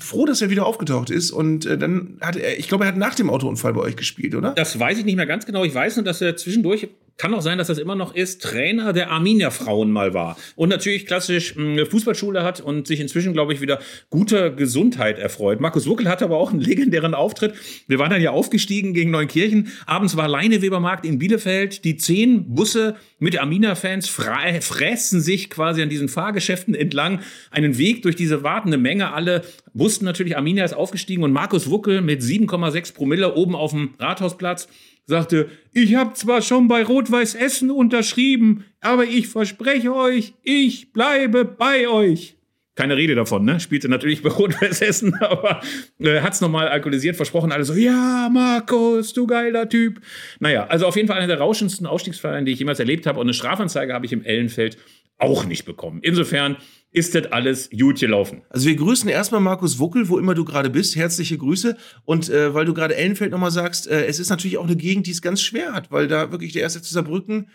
froh, dass er wieder aufgetaucht ist. Und äh, dann hat er, ich glaube, er hat nach dem Autounfall bei euch gespielt, oder? Das weiß ich nicht mehr ganz genau. Ich weiß nur, dass er zwischendurch kann auch sein, dass das immer noch ist, Trainer der Arminia Frauen mal war. Und natürlich klassisch eine Fußballschule hat und sich inzwischen, glaube ich, wieder guter Gesundheit erfreut. Markus Wuckel hatte aber auch einen [laughs] legendären Auftritt. Wir waren dann ja aufgestiegen gegen Neunkirchen. Abends war Leinewebermarkt in Bielefeld. Die zehn Busse mit Arminia-Fans fressen sich quasi an diesen Fahrgeschäften entlang einen Weg durch diese wartende Menge. Alle wussten natürlich, Arminia ist aufgestiegen und Markus Wuckel mit 7,6 Promille oben auf dem Rathausplatz sagte, ich habe zwar schon bei Rot-Weiß Essen unterschrieben, aber ich verspreche euch, ich bleibe bei euch. Keine Rede davon, ne? Spielte natürlich bei Rot-Weiß Essen, [laughs] aber äh, hat's nochmal alkoholisiert versprochen. Alle so, ja, Markus, du geiler Typ. Naja, also auf jeden Fall einer der rauschendsten Ausstiegsfeiern, die ich jemals erlebt habe. Und eine Strafanzeige habe ich im Ellenfeld auch nicht bekommen. Insofern ist das alles gut gelaufen. Also wir grüßen erstmal Markus Wuckel, wo immer du gerade bist. Herzliche Grüße. Und äh, weil du gerade Ellenfeld nochmal sagst, äh, es ist natürlich auch eine Gegend, die es ganz schwer hat, weil da wirklich der erste Saarbrücken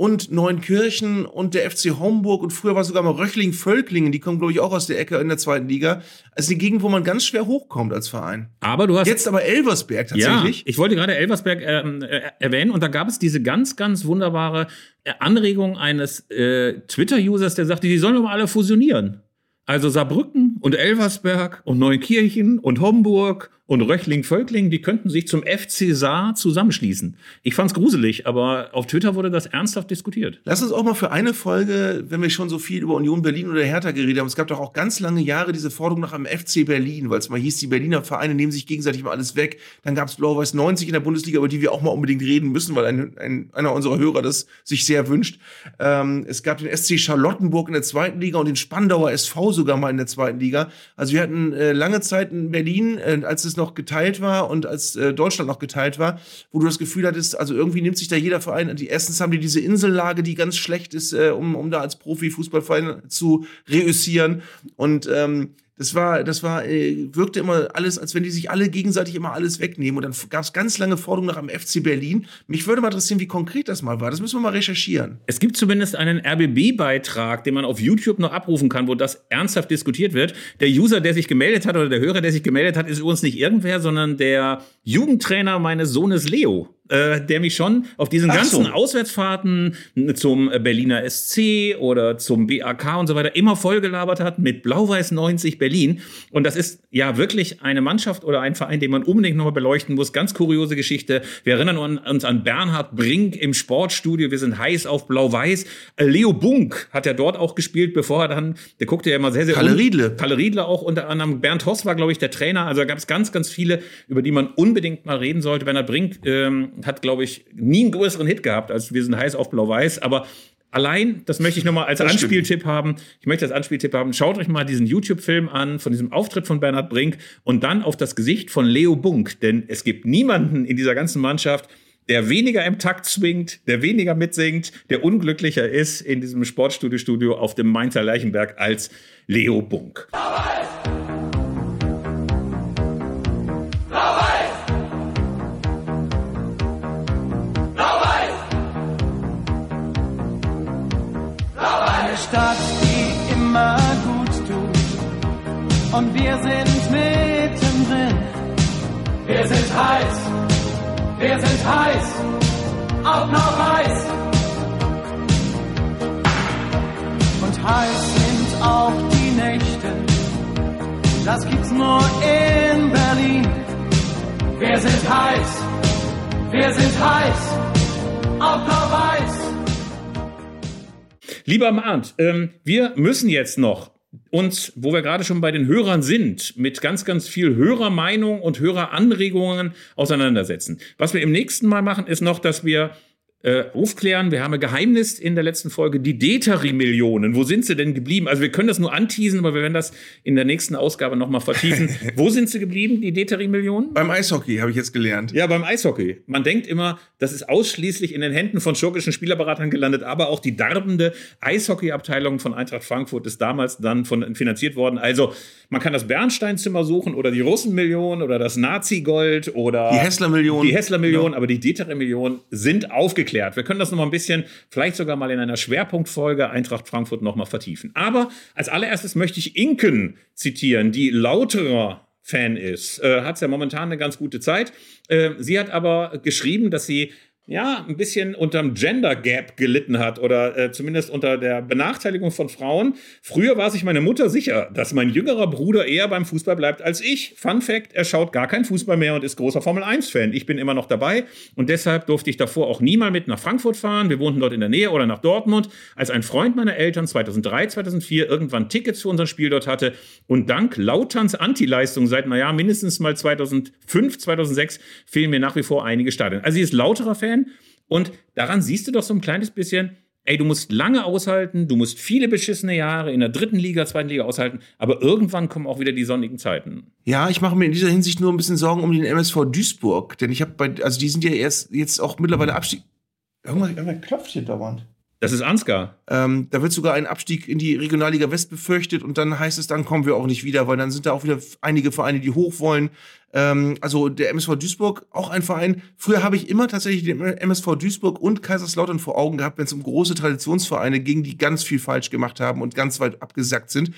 und Neunkirchen und der FC Homburg und früher war sogar mal Röchling-Völklingen, die kommen, glaube ich, auch aus der Ecke in der zweiten Liga. Also eine Gegend, wo man ganz schwer hochkommt als Verein. Aber du hast. Jetzt aber Elversberg tatsächlich. Ja, ich wollte gerade Elversberg ähm, äh, erwähnen und da gab es diese ganz, ganz wunderbare äh, Anregung eines äh, Twitter-Users, der sagte, die sollen doch mal alle fusionieren. Also Saarbrücken und Elversberg und Neukirchen und Homburg und Röchling-Völkling, die könnten sich zum FC Saar zusammenschließen. Ich fand's gruselig, aber auf Twitter wurde das ernsthaft diskutiert. Lass uns auch mal für eine Folge, wenn wir schon so viel über Union Berlin oder Hertha geredet haben, es gab doch auch ganz lange Jahre diese Forderung nach einem FC Berlin, weil es mal hieß, die Berliner Vereine nehmen sich gegenseitig mal alles weg. Dann gab's Blau-Weiß 90 in der Bundesliga, über die wir auch mal unbedingt reden müssen, weil ein, ein, einer unserer Hörer das sich sehr wünscht. Ähm, es gab den SC Charlottenburg in der zweiten Liga und den Spandauer SV sogar mal in der zweiten Liga. Also wir hatten äh, lange Zeit in Berlin, äh, als es noch geteilt war und als äh, Deutschland noch geteilt war, wo du das Gefühl hattest, also irgendwie nimmt sich da jeder Verein, die erstens haben die diese Insellage, die ganz schlecht ist, äh, um, um da als Profifußballverein zu reüssieren. Und ähm, Das war, das war, äh, wirkte immer alles, als wenn die sich alle gegenseitig immer alles wegnehmen. Und dann gab es ganz lange Forderungen nach einem FC Berlin. Mich würde mal interessieren, wie konkret das mal war. Das müssen wir mal recherchieren. Es gibt zumindest einen RBB-Beitrag, den man auf YouTube noch abrufen kann, wo das ernsthaft diskutiert wird. Der User, der sich gemeldet hat oder der Hörer, der sich gemeldet hat, ist übrigens nicht irgendwer, sondern der Jugendtrainer meines Sohnes Leo äh, der mich schon auf diesen Ach ganzen so. Auswärtsfahrten zum Berliner SC oder zum BAK und so weiter immer vollgelabert hat mit Blau-Weiß 90 Berlin. Und das ist ja wirklich eine Mannschaft oder ein Verein, den man unbedingt nochmal beleuchten muss. Ganz kuriose Geschichte. Wir erinnern uns an Bernhard Brink im Sportstudio. Wir sind heiß auf Blau-Weiß. Äh, Leo Bunk hat ja dort auch gespielt, bevor er dann, der guckte ja immer sehr, sehr Kalle Riedle. Kalle Riedle auch unter anderem. Bernd Hoss war, glaube ich, der Trainer. Also da gab es ganz, ganz viele, über die man unbedingt mal reden sollte. Bernhard Brink ähm, hat, glaube ich, nie einen größeren Hit gehabt, als wir sind heiß auf Blau-Weiß. Aber allein, das möchte ich nochmal als Das stimmt. Anspieltipp haben. Ich möchte als Anspieltipp haben, schaut euch mal diesen YouTube-Film an von diesem Auftritt von Bernhard Brink und dann auf das Gesicht von Leo Bunk. Denn es gibt niemanden in dieser ganzen Mannschaft, der weniger im Takt swingt, der weniger mitsingt, der unglücklicher ist in diesem Sportstudio-Studio auf dem Mainzer Leichenberg als Leo Bunk. Eine Stadt, die immer gut tut. Und wir sind mittendrin. Wir sind heiß. Wir sind heiß. Auf noch heiß. Und heiß sind auch die Nächte. Das gibt's nur in Berlin. Wir sind heiß. Wir sind heiß. Auf noch heiß. Lieber Marnt, ähm, wir müssen jetzt noch uns, wo wir gerade schon bei den Hörern sind, mit ganz, ganz viel Hörermeinung und Höreranregungen auseinandersetzen. Was wir im nächsten Mal machen, ist noch, dass wir äh, aufklären, wir haben ein Geheimnis in der letzten Folge, die Deteri-Millionen. Wo sind sie denn geblieben? Also wir können das nur anteasen, aber wir werden das in der nächsten Ausgabe nochmal vertiefen. [laughs] Wo sind sie geblieben, die Deteri-Millionen? Beim Eishockey habe ich jetzt gelernt. Ja, beim Eishockey. Man denkt immer, das ist ausschließlich in den Händen von schurkischen Spielerberatern gelandet, aber auch die darbende Eishockeyabteilung von Eintracht Frankfurt ist damals dann von, finanziert worden. Also man kann das Bernsteinzimmer suchen oder die Russenmillion oder das Nazi-Gold oder Die Hessler-Million. Die Hessler-Million, aber die Detere-Million sind aufgeklärt. Wir können das noch mal ein bisschen, vielleicht sogar mal in einer Schwerpunktfolge Eintracht Frankfurt noch mal vertiefen. Aber als allererstes möchte ich Inken zitieren, die lauterer Fan ist, äh, hat ja momentan eine ganz gute Zeit. Äh, sie hat aber geschrieben, dass sie ja ein bisschen unterm Gender Gap gelitten hat oder äh, zumindest unter der Benachteiligung von Frauen. Früher war sich meine Mutter sicher, dass mein jüngerer Bruder eher beim Fußball bleibt als ich. Fun Fact: Er schaut gar kein Fußball mehr und ist großer Formel 1 Fan. Ich bin immer noch dabei und deshalb durfte ich davor auch nie mal mit nach Frankfurt fahren. Wir wohnten dort in der Nähe oder nach Dortmund. Als ein Freund meiner Eltern 2003, 2004 irgendwann Tickets für unser Spiel dort hatte und dank Lauterns Antileistung seit, naja, mindestens mal 2005, 2006 fehlen mir nach wie vor einige Stadien. Also sie ist lauterer Fan und daran siehst du doch so ein kleines bisschen, ey, du musst lange aushalten, du musst viele beschissene Jahre in der dritten Liga, zweiten Liga aushalten, aber irgendwann kommen auch wieder die sonnigen Zeiten. Ja, ich mache mir in dieser Hinsicht nur ein bisschen Sorgen um den MSV Duisburg, denn ich habe bei, also die sind ja erst jetzt auch mittlerweile Abstieg. Irgendwas, irgendwas klopft hier dauernd. Das ist Ansgar. Ähm, da wird sogar ein Abstieg in die Regionalliga West befürchtet und dann heißt es, dann kommen wir auch nicht wieder, weil dann sind da auch wieder einige Vereine, die hoch wollen. Ähm, also der MSV Duisburg, auch ein Verein. Früher habe ich immer tatsächlich den MSV Duisburg und Kaiserslautern vor Augen gehabt, wenn es um große Traditionsvereine ging, die ganz viel falsch gemacht haben und ganz weit abgesackt sind.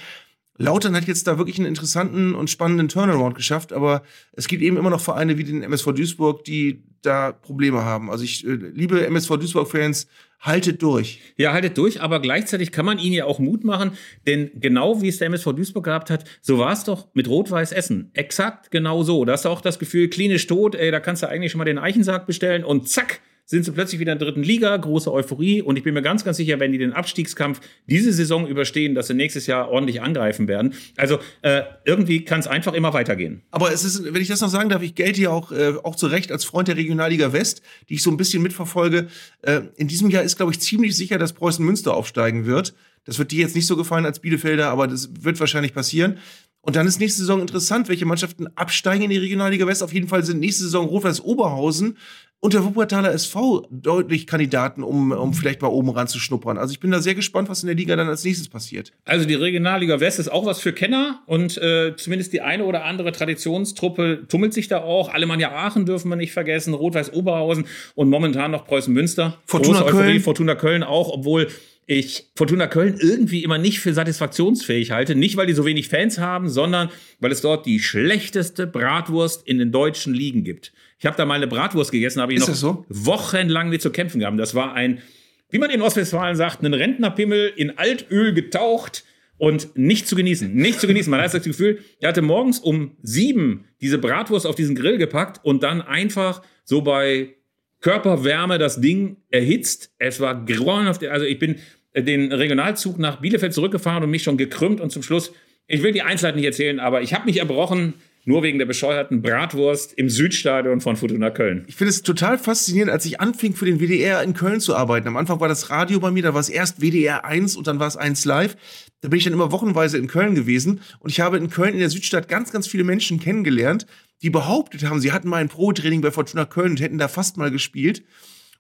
Lautern hat jetzt da wirklich einen interessanten und spannenden Turnaround geschafft, aber es gibt eben immer noch Vereine wie den MSV Duisburg, die da Probleme haben. Also ich äh, liebe MSV Duisburg-Fans, haltet durch. Ja, haltet durch, aber gleichzeitig kann man ihnen ja auch Mut machen, denn genau wie es der MSV Duisburg gehabt hat, so war es doch mit Rot-Weiß Essen. Exakt genau so. Da hast du auch das Gefühl, klinisch tot, ey, da kannst du eigentlich schon mal den Eichensarg bestellen und zack, sind sie plötzlich wieder in der dritten Liga, große Euphorie. Und ich bin mir ganz, ganz sicher, wenn die den Abstiegskampf diese Saison überstehen, dass sie nächstes Jahr ordentlich angreifen werden. Also äh, irgendwie kann es einfach immer weitergehen. Aber es ist, wenn ich das noch sagen darf, ich gelte ja auch, äh, auch zu Recht als Freund der Regionalliga West, die ich so ein bisschen mitverfolge. Äh, in diesem Jahr ist, glaube ich, ziemlich sicher, dass Preußen Münster aufsteigen wird. Das wird dir jetzt nicht so gefallen als Bielefelder, aber das wird wahrscheinlich passieren. Und dann ist nächste Saison interessant, welche Mannschaften absteigen in die Regionalliga West. Auf jeden Fall sind nächste Saison Rot-Weiß Oberhausen und der Wuppertaler SV deutlich Kandidaten, um, um vielleicht mal oben ranzuschnuppern. Also ich bin da sehr gespannt, was in der Liga dann als nächstes passiert. Also die Regionalliga West ist auch was für Kenner und äh, zumindest die eine oder andere Traditionstruppe tummelt sich da auch. Alemannia Aachen dürfen wir nicht vergessen, Rot-Weiß Oberhausen und momentan noch Preußen Münster. Fortuna Große Euphorie, Köln. Fortuna Köln auch, obwohl ich Fortuna Köln irgendwie immer nicht für satisfaktionsfähig halte. Nicht, weil die so wenig Fans haben, sondern weil es dort die schlechteste Bratwurst in den deutschen Ligen gibt. Ich habe da mal eine Bratwurst gegessen, habe ich Ist noch so? wochenlang mit zu kämpfen gehabt. Das war ein, wie man in Ostwestfalen sagt, ein Rentnerpimmel in Altöl getaucht und nicht zu genießen. Nicht zu genießen. Man hat das Gefühl, er hatte morgens um sieben diese Bratwurst auf diesen Grill gepackt und dann einfach so bei Körperwärme das Ding erhitzt. Es war grauenhaft. Also ich bin äh, den Regionalzug nach Bielefeld zurückgefahren und mich schon gekrümmt und zum Schluss, ich will die Einzelheiten nicht erzählen, aber ich habe mich erbrochen, nur wegen der bescheuerten Bratwurst im Südstadion von Fortuna Köln. Ich finde es total faszinierend, als ich anfing, für den WDR in Köln zu arbeiten. Am Anfang war das Radio bei mir, da war es erst WDR 1 und dann war es 1 Live. Da bin ich dann immer wochenweise in Köln gewesen und ich habe in Köln in der Südstadt ganz, ganz viele Menschen kennengelernt, die behauptet haben, sie hatten mal ein Pro-Training bei Fortuna Köln und hätten da fast mal gespielt.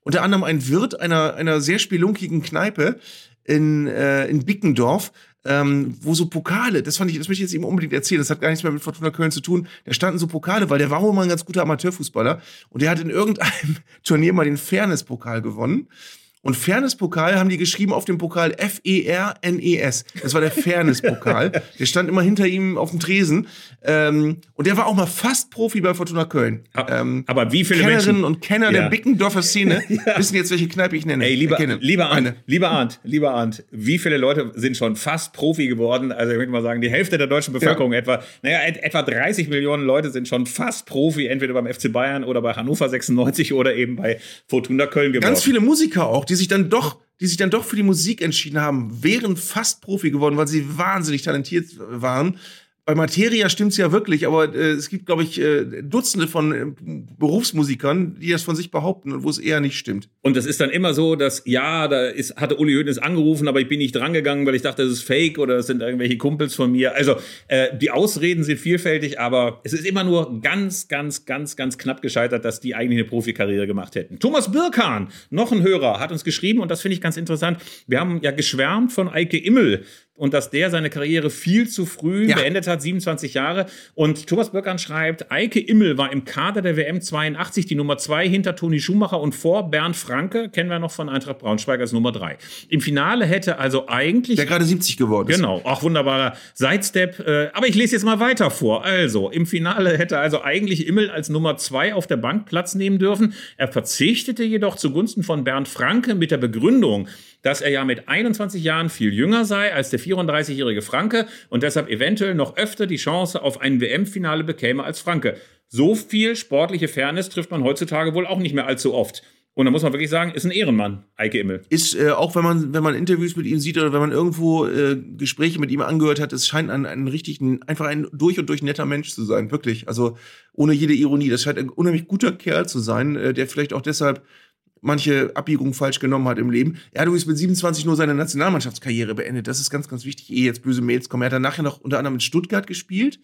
Unter anderem ein Wirt einer, einer sehr spelunkigen Kneipe in, äh, in Bickendorf, ähm, wo so Pokale, das fand ich, das möchte ich jetzt eben unbedingt erzählen, das hat gar nichts mehr mit Fortuna Köln zu tun. Da standen so Pokale, weil der war wohl mal ein ganz guter Amateurfußballer und der hat in irgendeinem [laughs] Turnier mal den Fairness-Pokal gewonnen. Und Fairness-Pokal haben die geschrieben auf dem Pokal F-E-R-N-E-S. Das war der Fairness-Pokal. [laughs] der stand immer hinter ihm auf dem Tresen. Ähm, und der war auch mal fast Profi bei Fortuna Köln. Ähm, Aber wie viele Kennerinnen Menschen... und Kenner Ja. der Bickendorfer Szene [laughs] wissen jetzt, welche Kneipe ich nenne. Ey, lieber, Erkenne. lieber Arndt, Eine. lieber Arndt, lieber Arndt, wie viele Leute sind schon fast Profi geworden? Also ich würde mal sagen, die Hälfte der deutschen Bevölkerung etwa, naja, et, etwa 30 Millionen Leute sind schon fast Profi, entweder beim FC Bayern oder bei Hannover 96 oder eben bei Fortuna Köln geworden. Ganz viele Musiker auch, die sich dann doch, die sich dann doch für die Musik entschieden haben, wären fast Profi geworden, weil sie wahnsinnig talentiert waren. Bei Materia stimmt's ja wirklich, aber äh, es gibt, glaube ich, äh, Dutzende von äh, Berufsmusikern, die das von sich behaupten und wo es eher nicht stimmt. Und das ist dann immer so, dass, ja, da ist, hatte Uli Hoeneß angerufen, aber ich bin nicht drangegangen, weil ich dachte, das ist fake oder das sind irgendwelche Kumpels von mir. Also äh, die Ausreden sind vielfältig, aber es ist immer nur ganz, ganz, ganz, ganz knapp gescheitert, dass die eigentlich eine Profikarriere gemacht hätten. Thomas Birkan, noch ein Hörer, hat uns geschrieben und das finde ich ganz interessant. Wir haben ja geschwärmt von Eike Immel und dass der seine Karriere viel zu früh Ja. beendet hat, 27 Jahre. Und Thomas Birkan schreibt, Eike Immel war im Kader der WM 82 die Nummer zwei hinter Toni Schumacher und vor Bernd Franke, kennen wir noch von Eintracht Braunschweig als Nummer drei. Im Finale hätte also eigentlich Der gerade 70 geworden ist. Genau, auch wunderbarer Sidestep. Äh, aber ich lese jetzt mal weiter vor. Also, im Finale hätte also eigentlich Immel als Nummer zwei auf der Bank Platz nehmen dürfen. Er verzichtete jedoch zugunsten von Bernd Franke mit der Begründung, dass er ja mit 21 Jahren viel jünger sei als der 34-jährige Franke und deshalb eventuell noch öfter die Chance auf ein WM-Finale bekäme als Franke. So viel sportliche Fairness trifft man heutzutage wohl auch nicht mehr allzu oft. Und da muss man wirklich sagen, ist ein Ehrenmann, Eike Immel. Ist, äh, auch wenn man, wenn man Interviews mit ihm sieht oder wenn man irgendwo äh, Gespräche mit ihm angehört hat, es scheint ein, ein richtig, ein, einfach ein durch und durch netter Mensch zu sein, wirklich. Also ohne jede Ironie. Das scheint ein unheimlich guter Kerl zu sein, äh, der vielleicht auch deshalb manche Abbiegungen falsch genommen hat im Leben. Er hat übrigens mit 27 nur seine Nationalmannschaftskarriere beendet. Das ist ganz, ganz wichtig, ehe jetzt böse Mails kommen. Er hat dann nachher noch unter anderem in Stuttgart gespielt,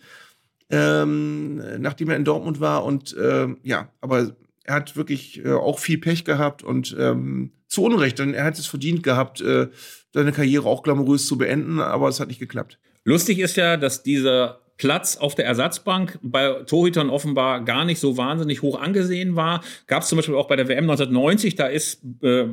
ähm, nachdem er in Dortmund war. Und ähm, ja, aber er hat wirklich äh, auch viel Pech gehabt und ähm, zu Unrecht, denn er hat es verdient gehabt, äh, seine Karriere auch glamourös zu beenden, aber es hat nicht geklappt. Lustig ist ja, dass dieser Platz auf der Ersatzbank bei Torhütern offenbar gar nicht so wahnsinnig hoch angesehen war. Gab es zum Beispiel auch bei der WM 1990, da ist äh,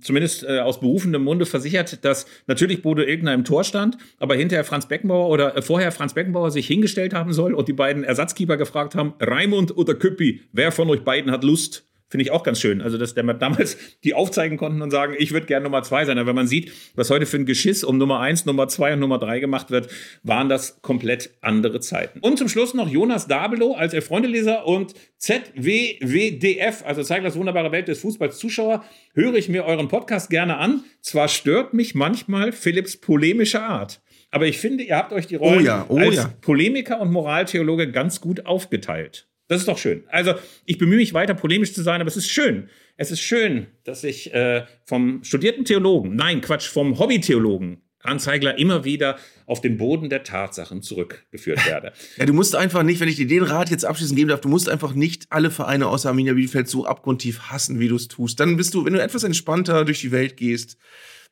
zumindest äh, aus berufendem Munde versichert, dass natürlich Bodo Ilgner im Tor stand, aber hinterher Franz Beckenbauer oder äh, vorher Franz Beckenbauer sich hingestellt haben soll und die beiden Ersatzkeeper gefragt haben, Raimund oder Küppi, wer von euch beiden hat Lust? Finde ich auch ganz schön. Also, dass der mal damals [laughs] die aufzeigen konnten und sagen, ich würde gerne Nummer zwei sein. Aber wenn man sieht, was heute für ein Geschiss um Nummer eins, Nummer zwei und Nummer drei gemacht wird, waren das komplett andere Zeiten. Und zum Schluss noch Jonas Dabelow als Freundeleser und ZWWDF, also Zeiglers wunderbare Welt des Fußballs Zuschauer, höre ich mir euren Podcast gerne an. Zwar stört mich manchmal Philipps polemische Art. Aber ich finde, ihr habt euch die Rollen Oh ja, oh als ja. Polemiker und Moraltheologe ganz gut aufgeteilt. Das ist doch schön. Also, ich bemühe mich weiter polemisch zu sein, aber es ist schön. Es ist schön, dass ich äh, vom studierten Theologen, nein, Quatsch, vom Hobbytheologen Arndt Zeigler immer wieder auf den Boden der Tatsachen zurückgeführt werde. [laughs] Ja, du musst einfach nicht, wenn ich dir den Rat jetzt abschließend geben darf, du musst einfach nicht alle Vereine außer Arminia Bielefeld so abgrundtief hassen, wie du es tust. Dann bist du, wenn du etwas entspannter durch die Welt gehst,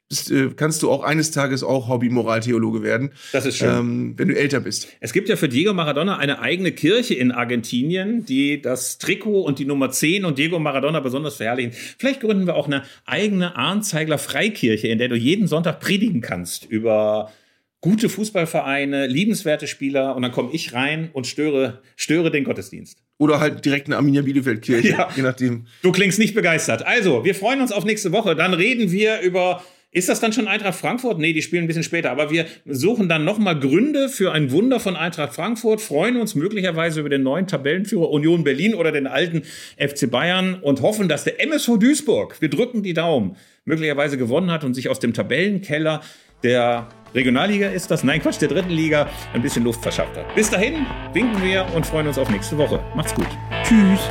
bist, äh, kannst du auch eines Tages auch Hobby-Moraltheologe werden. Das ist schön. Ähm, wenn du älter bist. Es gibt ja für Diego Maradona eine eigene Kirche in Argentinien, die das Trikot und die Nummer 10 und Diego Maradona besonders verherrlichen. Vielleicht gründen wir auch eine eigene Arnzeigler Freikirche, in der du jeden Sonntag predigen kannst über gute Fußballvereine, liebenswerte Spieler und dann komme ich rein und störe, störe den Gottesdienst. Oder halt direkt eine Arminia Bielefeld-Kirche, Ja. je nachdem. Du klingst nicht begeistert. Also, wir freuen uns auf nächste Woche. Dann reden wir über. Ist das dann schon Eintracht Frankfurt? Nee, die spielen ein bisschen später. Aber wir suchen dann nochmal Gründe für ein Wunder von Eintracht Frankfurt, freuen uns möglicherweise über den neuen Tabellenführer Union Berlin oder den alten FC Bayern und hoffen, dass der MSV Duisburg, wir drücken die Daumen, möglicherweise gewonnen hat und sich aus dem Tabellenkeller der Regionalliga ist das, nein Quatsch, der dritten Liga ein bisschen Luft verschafft hat. Bis dahin winken wir und freuen uns auf nächste Woche. Macht's gut. Tschüss.